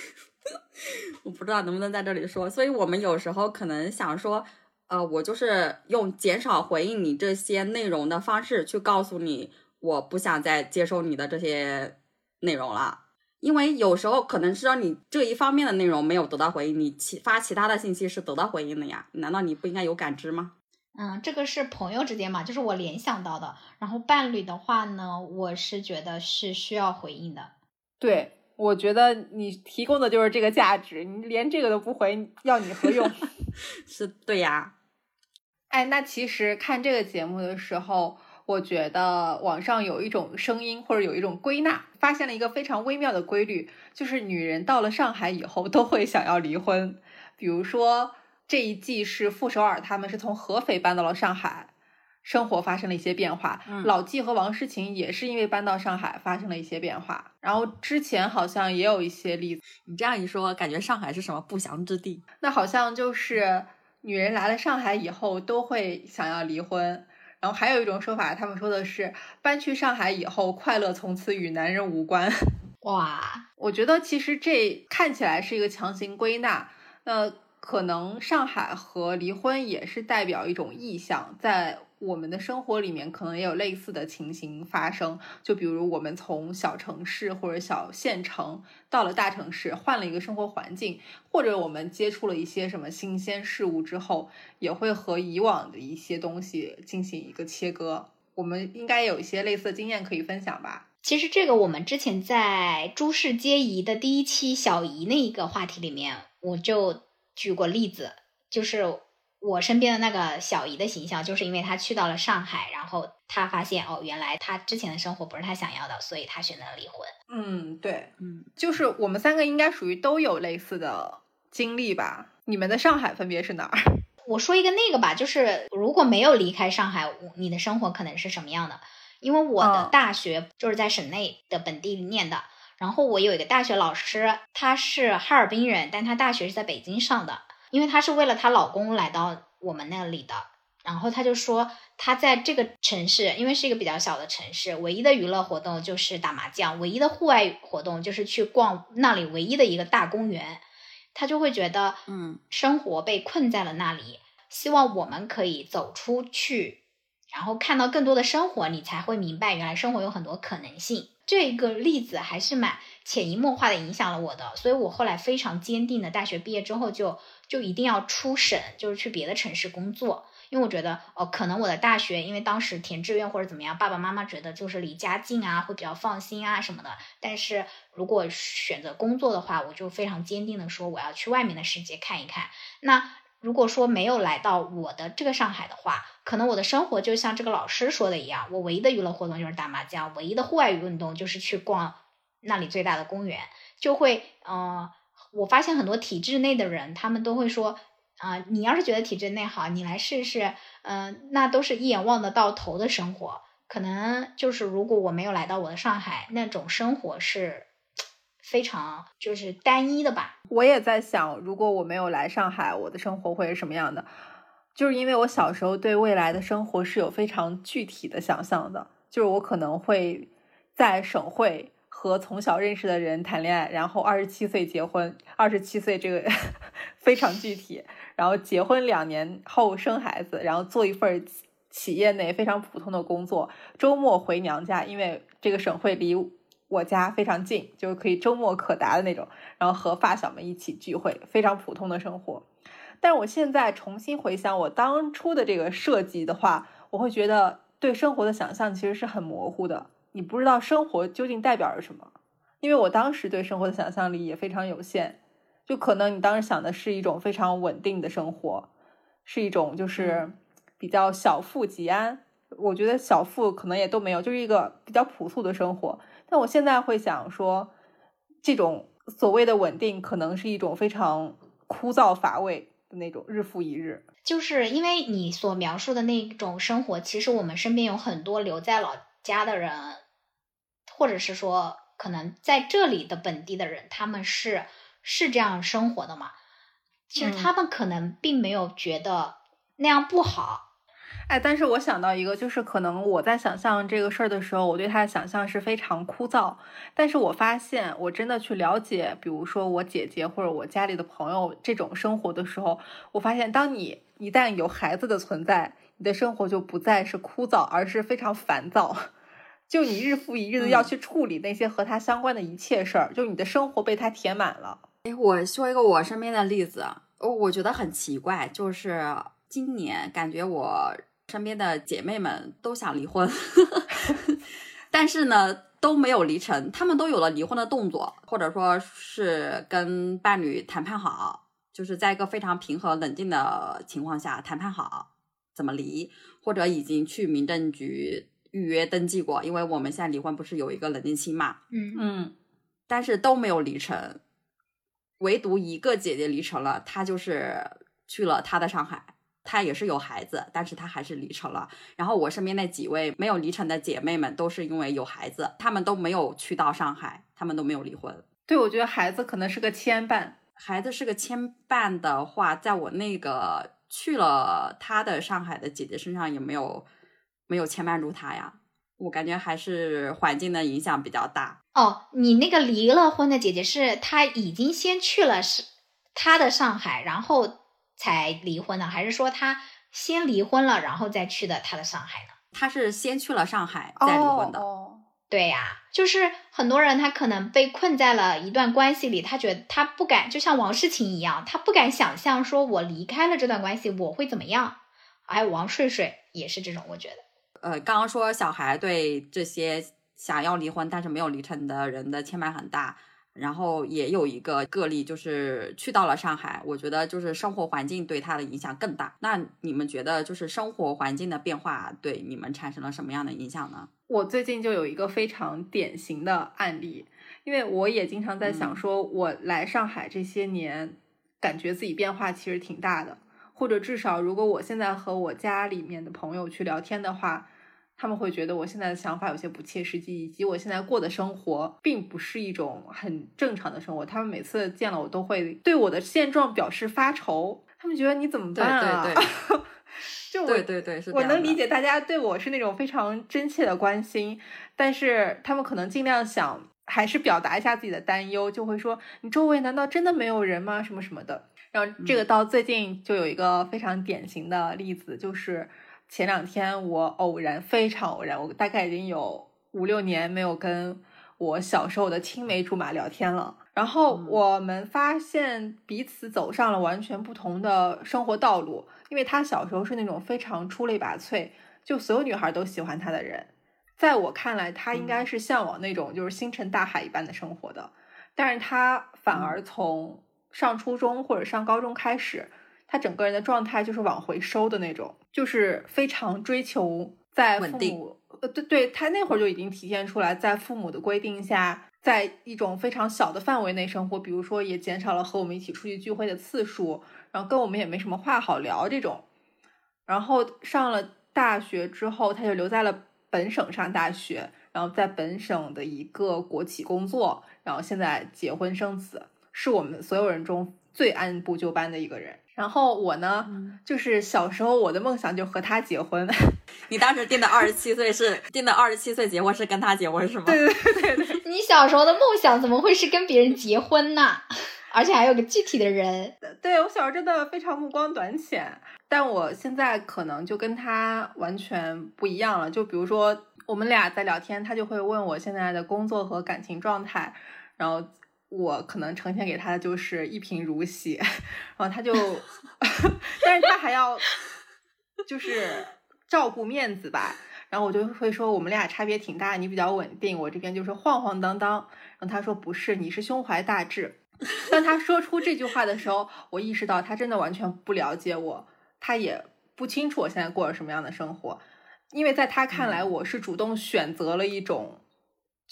我不知道能不能在这里说，所以我们有时候可能想说。呃，我就是用减少回应你这些内容的方式去告诉你，我不想再接受你的这些内容了。因为有时候可能是让你这一方面的内容没有得到回应，你其发其他的信息是得到回应的呀。难道你不应该有感知吗？嗯，这个是朋友之间嘛，就是我联想到的。然后伴侣的话呢，我是觉得是需要回应的。对，我觉得你提供的就是这个价值，你连这个都不回，要你何用？是对呀。哎，那其实看这个节目的时候，我觉得网上有一种声音或者有一种归纳，发现了一个非常微妙的规律，就是女人到了上海以后都会想要离婚。比如说这一季是傅首尔他们是从合肥搬到了上海，生活发生了一些变化。老纪和王诗晴也是因为搬到上海发生了一些变化。然后之前好像也有一些例子，你这样一说，感觉上海是什么不祥之地？那好像就是。女人来了上海以后都会想要离婚，然后还有一种说法，他们说的是搬去上海以后，快乐从此与男人无关。哇，我觉得其实这看起来是一个强行归纳，那可能上海和离婚也是代表一种意向，在。我们的生活里面可能也有类似的情形发生，就比如我们从小城市或者小县城到了大城市，换了一个生活环境，或者我们接触了一些什么新鲜事物之后，也会和以往的一些东西进行一个切割。我们应该有一些类似的经验可以分享吧？其实这个我们之前在诸事皆宜的第一期小姨那一个话题里面，我就举过例子，就是。我身边的那个小姨的形象，就是因为她去到了上海，然后她发现哦，原来她之前的生活不是她想要的，所以她选择了离婚。嗯，对，嗯，就是我们三个应该属于都有类似的经历吧？你们的上海分别是哪儿？我说一个那个吧，就是如果没有离开上海，你的生活可能是什么样的？因为我的大学就是在省内的本地念的，然后我有一个大学老师，他是哈尔滨人，但他大学是在北京上的。因为她是为了她老公来到我们那里的，然后她就说，她在这个城市，因为是一个比较小的城市，唯一的娱乐活动就是打麻将，唯一的户外活动就是去逛那里唯一的一个大公园，她就会觉得，嗯，生活被困在了那里，希望我们可以走出去，然后看到更多的生活，你才会明白原来生活有很多可能性。这个例子还是蛮潜移默化的影响了我的，所以我后来非常坚定的，大学毕业之后就。就一定要出省，就是去别的城市工作，因为我觉得，哦，可能我的大学，因为当时填志愿或者怎么样，爸爸妈妈觉得就是离家近啊，会比较放心啊什么的。但是如果选择工作的话，我就非常坚定的说，我要去外面的世界看一看。那如果说没有来到我的这个上海的话，可能我的生活就像这个老师说的一样，我唯一的娱乐活动就是打麻将，唯一的户外运动就是去逛那里最大的公园，就会呃，我发现很多体制内的人，他们都会说啊，你要是觉得体制内好，你来试试，嗯，那都是一眼望得到头的生活。可能就是如果我没有来到我的上海，那种生活是非常就是单一的吧。我也在想，如果我没有来上海，我的生活会是什么样的？就是因为我小时候对未来的生活是有非常具体的想象的，就是我可能会在省会和从小认识的人谈恋爱，然后二十七岁结婚，二十七岁这个 非常具体，然后结婚两年后生孩子，然后做一份。企业内非常普通的工作，周末回娘家，因为这个省会离我家非常近，就可以周末可达的那种。然后和发小们一起聚会，非常普通的生活。但我现在重新回想我当初的这个设计的话，我会觉得对生活的想象其实是很模糊的，你不知道生活究竟代表着什么。因为我当时对生活的想象力也非常有限，就可能你当时想的是一种非常稳定的生活，是一种就是。比较小富即安，我觉得小富可能也都没有，就是一个比较朴素的生活。但我现在会想说，这种所谓的稳定，可能是一种非常枯燥乏味的那种日复一日。就是因为你所描述的那种生活，其实我们身边有很多留在老家的人，或者是说可能在这里的本地的人，他们是是这样生活的嘛？其实他们可能并没有觉得那样不好。哎，但是我想到一个，就是可能我在想象这个事儿的时候，我对他的想象是非常枯燥。但是我发现，我真的去了解，比如说我姐姐或者我家里的朋友这种生活的时候，我发现，当你一旦有孩子的存在，你的生活就不再是枯燥，而是非常烦躁。就你日复一日的要去处理那些和他相关的一切事儿，就你的生活被他填满了。哎，我说一个我身边的例子，我我觉得很奇怪，就是今年感觉我。身边的姐妹们都想离婚，但是呢都没有离成。他们都有了离婚的动作，或者说是跟伴侣谈判好，就是在一个非常平和冷静的情况下谈判好怎么离，或者已经去民政局预约登记过。因为我们现在离婚不是有一个冷静期嘛，嗯嗯，但是都没有离成，唯独一个姐姐离成了，她就是去了她的上海。她也是有孩子，但是她还是离成了。然后我身边那几位没有离成的姐妹们，都是因为有孩子，她们都没有去到上海，她们都没有离婚。对，我觉得孩子可能是个牵绊。孩子是个牵绊的话，在我那个去了她的上海的姐姐身上也没有没有牵绊住他呀。我感觉还是环境的影响比较大。哦，你那个离了婚的姐姐是她已经先去了是她的上海，然后。才离婚的，还是说她先离婚了，然后再去的她的上海呢？她是先去了上海，再离婚的。哦，对呀，就是很多人他可能被困在了一段关系里，他觉得他不敢，就像王诗晴一样，他不敢想象说我离开了这段关系我会怎么样。还有王睡睡也是这种，我觉得。呃，刚刚说小孩对这些想要离婚但是没有离成的人的牵绊很大。然后也有一个个例，就是去到了上海，我觉得就是生活环境对他的影响更大。那你们觉得，就是生活环境的变化对你们产生了什么样的影响呢？我最近就有一个非常典型的案例，因为我也经常在想，说我来上海这些年，感觉自己变化其实挺大的，或者至少如果我现在和我家里面的朋友去聊天的话。他们会觉得我现在的想法有些不切实际，以及我现在过的生活并不是一种很正常的生活。他们每次见了我都会对我的现状表示发愁，他们觉得你怎么办啊？对对对，就我对对对，我能理解大家对我是那种非常真切的关心，但是他们可能尽量想还是表达一下自己的担忧，就会说你周围难道真的没有人吗？什么什么的。然后这个到最近就有一个非常典型的例子，就是。前两天我偶然非常偶然，我大概已经有五六年没有跟我小时候的青梅竹马聊天了。然后我们发现彼此走上了完全不同的生活道路。因为他小时候是那种非常出类拔萃，就所有女孩都喜欢他的人。在我看来，他应该是向往那种就是星辰大海一般的生活的。但是他反而从上初中或者上高中开始。他整个人的状态就是往回收的那种，就是非常追求在父母呃对对，他那会儿就已经体现出来，在父母的规定下，在一种非常小的范围内生活，比如说也减少了和我们一起出去聚会的次数，然后跟我们也没什么话好聊这种。然后上了大学之后，他就留在了本省上大学，然后在本省的一个国企工作，然后现在结婚生子，是我们所有人中最按部就班的一个人。然后我呢，就是小时候我的梦想就和他结婚。你当时定的二十七岁是定的二十七岁结婚，是跟他结婚是吗？对对对对。你小时候的梦想怎么会是跟别人结婚呢？而且还有个具体的人。对我小时候真的非常目光短浅，但我现在可能就跟他完全不一样了。就比如说我们俩在聊天，他就会问我现在的工作和感情状态，然后。我可能呈现给他的就是一贫如洗，然后他就，但是他还要就是照顾面子吧，然后我就会说我们俩差别挺大，你比较稳定，我这边就是晃晃荡荡。然后他说不是，你是胸怀大志。当他说出这句话的时候，我意识到他真的完全不了解我，他也不清楚我现在过着什么样的生活，因为在他看来，我是主动选择了一种。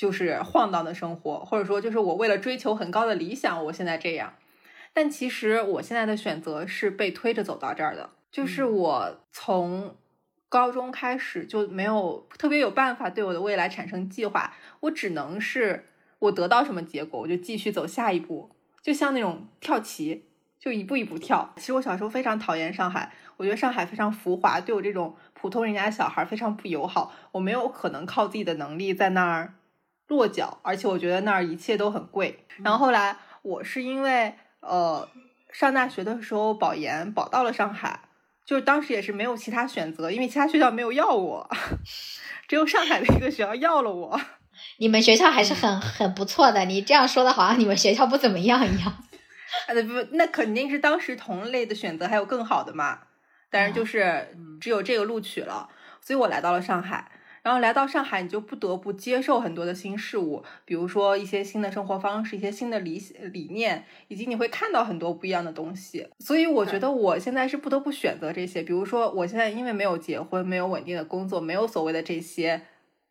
就是晃荡的生活，或者说，就是我为了追求很高的理想，我现在这样。但其实我现在的选择是被推着走到这儿的。就是我从高中开始就没有特别有办法对我的未来产生计划，我只能是我得到什么结果，我就继续走下一步，就像那种跳棋，就一步一步跳。其实我小时候非常讨厌上海，我觉得上海非常浮华，对我这种普通人家小孩非常不友好。我没有可能靠自己的能力在那儿。落脚，而且我觉得那儿一切都很贵。然后后来我是因为呃上大学的时候保研保到了上海，就是当时也是没有其他选择，因为其他学校没有要我，只有上海的一个学校要了我。你们学校还是很很不错的，你这样说的好像你们学校不怎么样一样。呃不，那肯定是当时同类的选择还有更好的嘛，但是就是只有这个录取了，所以我来到了上海。然后来到上海，你就不得不接受很多的新事物，比如说一些新的生活方式、一些新的理理念，以及你会看到很多不一样的东西。所以我觉得我现在是不得不选择这些。比如说，我现在因为没有结婚，没有稳定的工作，没有所谓的这些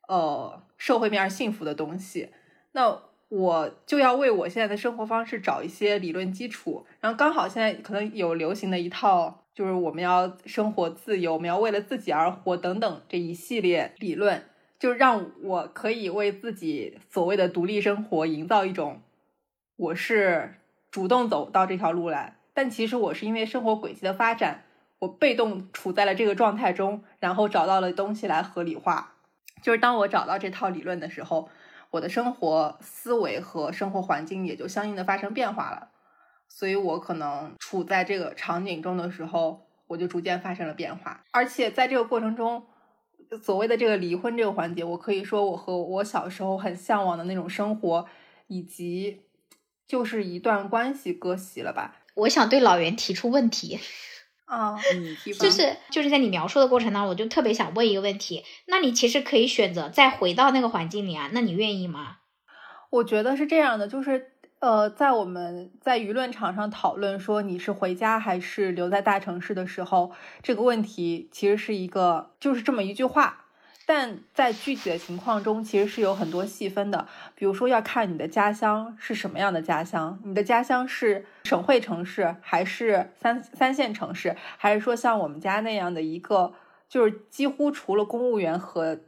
呃社会面幸福的东西，那我就要为我现在的生活方式找一些理论基础。然后刚好现在可能有流行的一套。就是我们要生活自由，我们要为了自己而活，等等这一系列理论，就让我可以为自己所谓的独立生活营造一种我是主动走到这条路来。但其实我是因为生活轨迹的发展，我被动处在了这个状态中，然后找到了东西来合理化。就是当我找到这套理论的时候，我的生活思维和生活环境也就相应的发生变化了。所以我可能处在这个场景中的时候，我就逐渐发生了变化。而且在这个过程中，所谓的这个离婚这个环节，我可以说我和我小时候很向往的那种生活，以及就是一段关系割席了吧。我想对老袁提出问题 啊，就是就是在你描述的过程当中，我就特别想问一个问题：那你其实可以选择再回到那个环境里啊？那你愿意吗？我觉得是这样的，就是。呃，在我们在舆论场上讨论说你是回家还是留在大城市的时候，这个问题其实是一个就是这么一句话，但在具体的情况中，其实是有很多细分的。比如说，要看你的家乡是什么样的家乡，你的家乡是省会城市，还是三三线城市，还是说像我们家那样的一个，就是几乎除了公务员和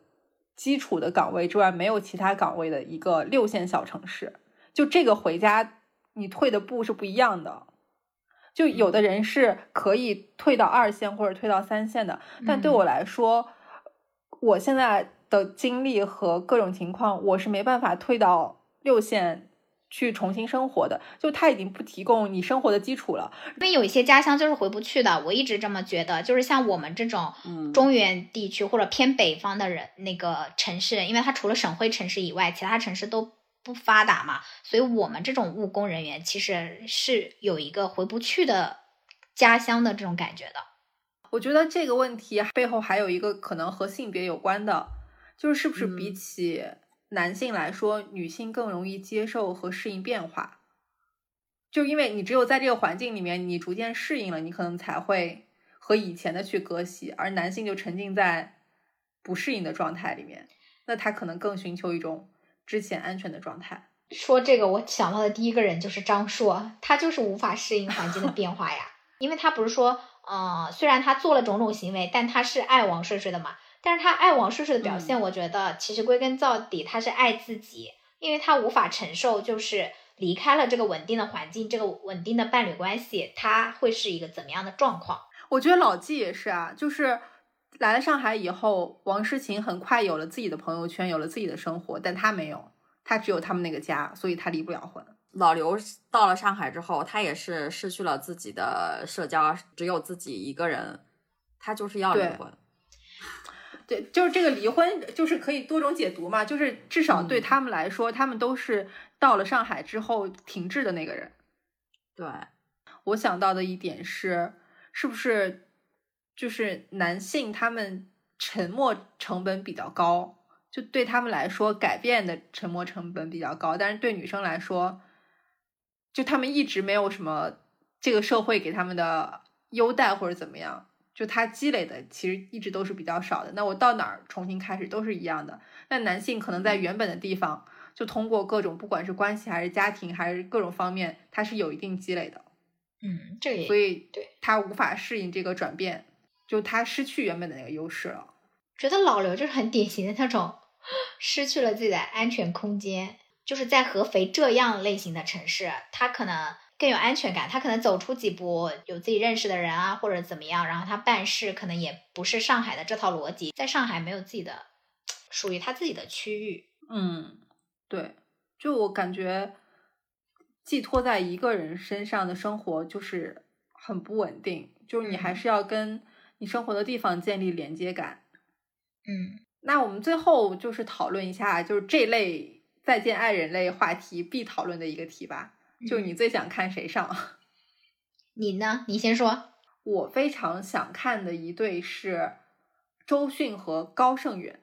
基础的岗位之外，没有其他岗位的一个六线小城市。就这个回家，你退的步是不一样的。就有的人是可以退到二线或者退到三线的，但对我来说，我现在的经历和各种情况，我是没办法退到六线去重新生活的。就他已经不提供你生活的基础了。因为有一些家乡就是回不去的，我一直这么觉得。就是像我们这种中原地区或者偏北方的人，那个城市，因为它除了省会城市以外，其他城市都。不发达嘛，所以我们这种务工人员其实是有一个回不去的家乡的这种感觉的。我觉得这个问题背后还有一个可能和性别有关的，就是是不是比起男性来说，女性更容易接受和适应变化？就因为你只有在这个环境里面，你逐渐适应了，你可能才会和以前的去割席，而男性就沉浸在不适应的状态里面，那他可能更寻求一种。之前安全的状态，说这个，我想到的第一个人就是张硕，他就是无法适应环境的变化呀。因为他不是说，呃，虽然他做了种种行为，但他是爱王睡睡的嘛。但是他爱王睡睡的表现，我觉得其实归根到底他是爱自己，因为他无法承受就是离开了这个稳定的环境，这个稳定的伴侣关系，他会是一个怎么样的状况？我觉得老纪也是啊，就是来了上海以后，王诗晴很快有了自己的朋友圈，有了自己的生活，但他没有。他只有他们那个家，所以他离不了婚。老刘到了上海之后，他也是失去了自己的社交，只有自己一个人，他就是要离婚。对，就是这个离婚，就是可以多种解读嘛。就是至少对他们来说，他们都是到了上海之后停滞的那个人。对，我想到的一点是，是不是就是男性他们沉默成本比较高？就对他们来说，改变的沉没成本比较高，但是对女生来说，就他们一直没有什么这个社会给他们的优待或者怎么样，就他积累的其实一直都是比较少的。那我到哪儿重新开始都是一样的。那男性可能在原本的地方，就通过各种不管是关系还是家庭还是各种方面，他是有一定积累的。嗯，这也所以对他无法适应这个转变，就他失去原本的那个优势了。觉得老刘就是很典型的那种。失去了自己的安全空间，就是在合肥这样类型的城市，他可能更有安全感。他可能走出几步，有自己认识的人啊，或者怎么样，然后他办事可能也不是上海的这套逻辑，在上海没有自己的属于他自己的区域。嗯，对，就我感觉寄托在一个人身上的生活就是很不稳定，就是你还是要跟你生活的地方建立连接感。嗯。那我们最后就是讨论一下，就是这类再见爱人类话题必讨论的一个题吧。就你最想看谁上？你呢？你先说。我非常想看的一对是周迅和高胜远。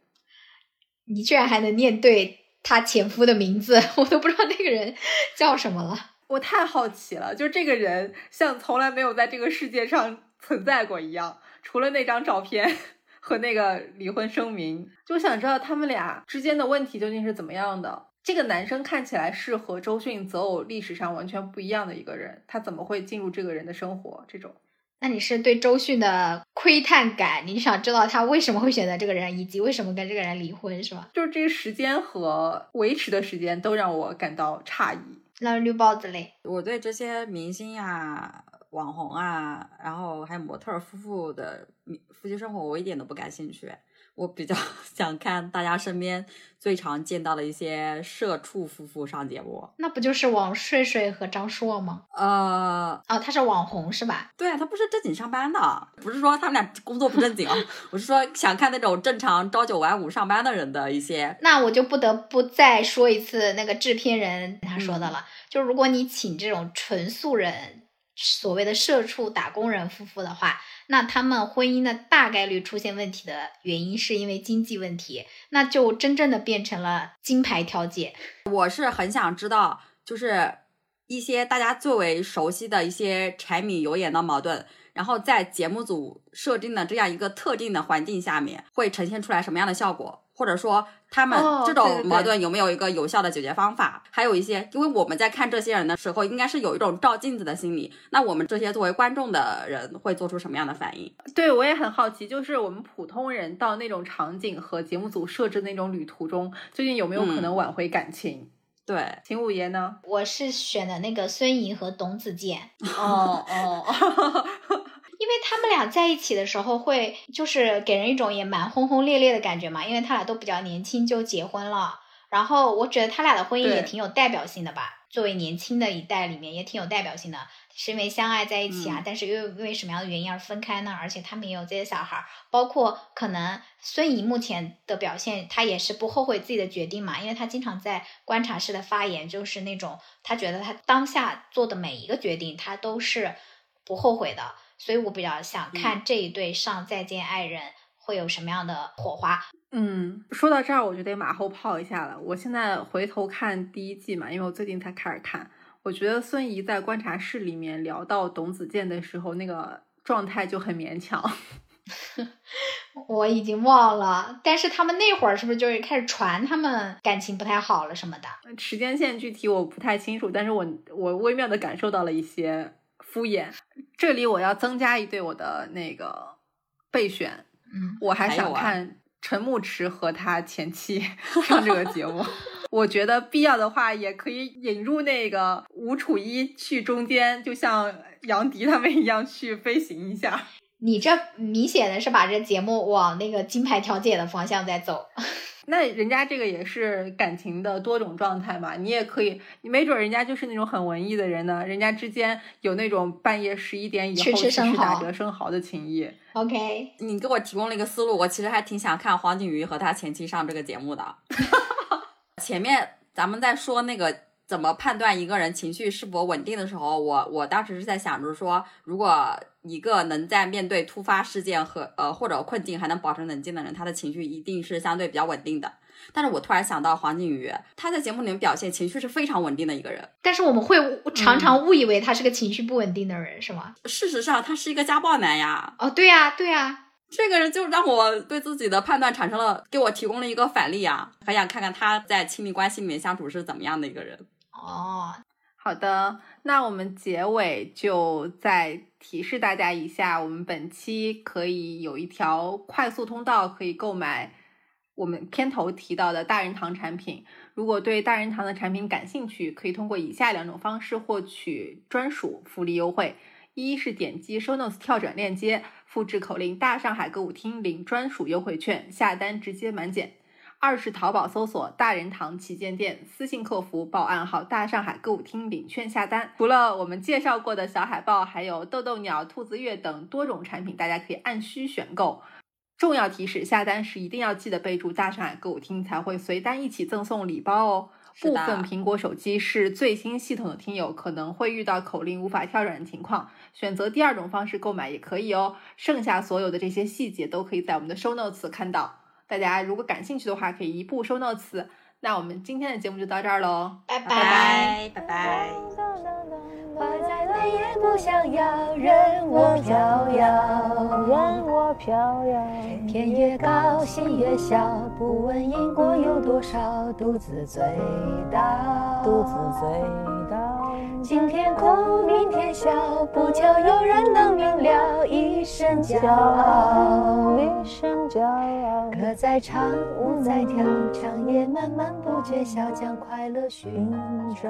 你居然还能念对他前夫的名字，我都不知道那个人 叫什么了。我太好奇了，就这个人像从来没有在这个世界上存在过一样，除了那张照片。和那个离婚声明，就想知道他们俩之间的问题究竟是怎么样的。这个男生看起来是和周迅择偶历史上完全不一样的一个人，他怎么会进入这个人的生活？这种，那你是对周迅的窥探感，你想知道他为什么会选择这个人，以及为什么跟这个人离婚，是吧？就是这个时间和维持的时间都让我感到诧异。那绿包子嘞，我对这些明星呀。网红啊，然后还有模特夫妇的夫妻生活，我一点都不感兴趣。我比较 想看大家身边最常见到的一些社畜夫妇上节目。那不就是王睡睡和张硕吗？呃，哦，他是网红是吧？对啊，他不是正经上班的，不是说他们俩工作不正经啊。我是说想看那种正常朝九晚五上班的人的一些。那我就不得不再说一次那个制片人他说的了，就如果你请这种纯素人。所谓的社畜打工人夫妇的话，那他们婚姻的大概率出现问题的原因是因为经济问题，那就真正的变成了金牌调解。我是很想知道，就是一些大家最为熟悉的一些柴米油盐的矛盾，然后在节目组设定的这样一个特定的环境下面，会呈现出来什么样的效果？或者说，他们这种矛盾有没有一个有效的解决方法？还有一些，因为我们在看这些人的时候，应该是有一种照镜子的心理。那我们这些作为观众的人会做出什么样的反应？对我也很好奇，就是我们普通人到那种场景和节目组设置那种旅途中，究竟有没有可能挽回感情？对，秦五爷呢？我是选的那个孙怡和董子健。哦 哦。因为他们俩在一起的时候，会就是给人一种也蛮轰轰烈烈的感觉嘛。因为他俩都比较年轻就结婚了，然后我觉得他俩的婚姻也挺有代表性的吧。作为年轻的一代里面，也挺有代表性的，是因为相爱在一起啊，但是又因为什么样的原因而分开呢？而且他们也有自己的小孩，包括可能孙怡目前的表现，她也是不后悔自己的决定嘛，因为她经常在观察室的发言，就是那种他觉得他当下做的每一个决定，他都是不后悔的。所以我比较想看这一对上《再见爱人》会有什么样的火花。嗯，说到这儿我就得马后炮一下了。我现在回头看第一季嘛，因为我最近才开始看，我觉得孙怡在观察室里面聊到董子健的时候，那个状态就很勉强。我已经忘了，但是他们那会儿是不是就是开始传他们感情不太好了什么的？时间线具体我不太清楚，但是我我微妙的感受到了一些敷衍。这里我要增加一对我的那个备选，嗯，我还想看陈牧驰和他前妻 上这个节目。我觉得必要的话也可以引入那个吴楚一去中间，就像杨迪他们一样去飞行一下。你这明显的是把这节目往那个金牌调解的方向在走。那人家这个也是感情的多种状态嘛，你也可以，你没准人家就是那种很文艺的人呢，人家之间有那种半夜十一点以后吃打折生蚝的情谊。OK，你给我提供了一个思路，我其实还挺想看黄景瑜和他前妻上这个节目的。前面咱们在说那个怎么判断一个人情绪是否稳定的时候，我我当时是在想着说，如果一个能在面对突发事件和呃或者困境还能保持冷静的人，他的情绪一定是相对比较稳定的。但是我突然想到黄景瑜，他在节目里面表现情绪是非常稳定的一个人。但是我们会常常误以为他是个情绪不稳定的人，是吗？事实上，他是一个家暴男呀。哦，对呀、对呀、这个人就让我对自己的判断产生了，给我提供了一个反例啊，很想看看他在亲密关系里面相处是怎么样的一个人。哦，好的，那我们结尾就再提示大家一下，我们本期可以有一条快速通道可以购买我们片头提到的大人堂产品。如果对大人堂的产品感兴趣，可以通过以下两种方式获取专属福利优惠：一是点击 show notes 跳转链接，复制口令“大上海歌舞厅”领专属优惠券，下单直接满减。二是淘宝搜索“大人堂旗舰店”，私信客服报暗号“大上海歌舞厅”领券下单。除了我们介绍过的小海报，还有豆豆鸟、兔子月等多种产品，大家可以按需选购。重要提示：下单时一定要记得备注“大上海歌舞厅”，才会随单一起赠送礼包哦。部分苹果手机是最新系统的听友可能会遇到口令无法跳转的情况，选择第二种方式购买也可以哦。剩下所有的这些细节都可以在我们的 show notes 看到。大家如果感兴趣的话，可以一步 show notes。那我们今天的节目就到这儿喽，拜拜拜拜拜。花再美也不想要，任我飘摇，任我飘摇。天越高，心越小，不问因果有多少，独自醉倒，独自醉倒。今天哭，明天笑，不求有人能明了，一身骄傲，一身骄傲。歌在唱，舞在跳，长夜漫漫不觉晓，将快乐寻找。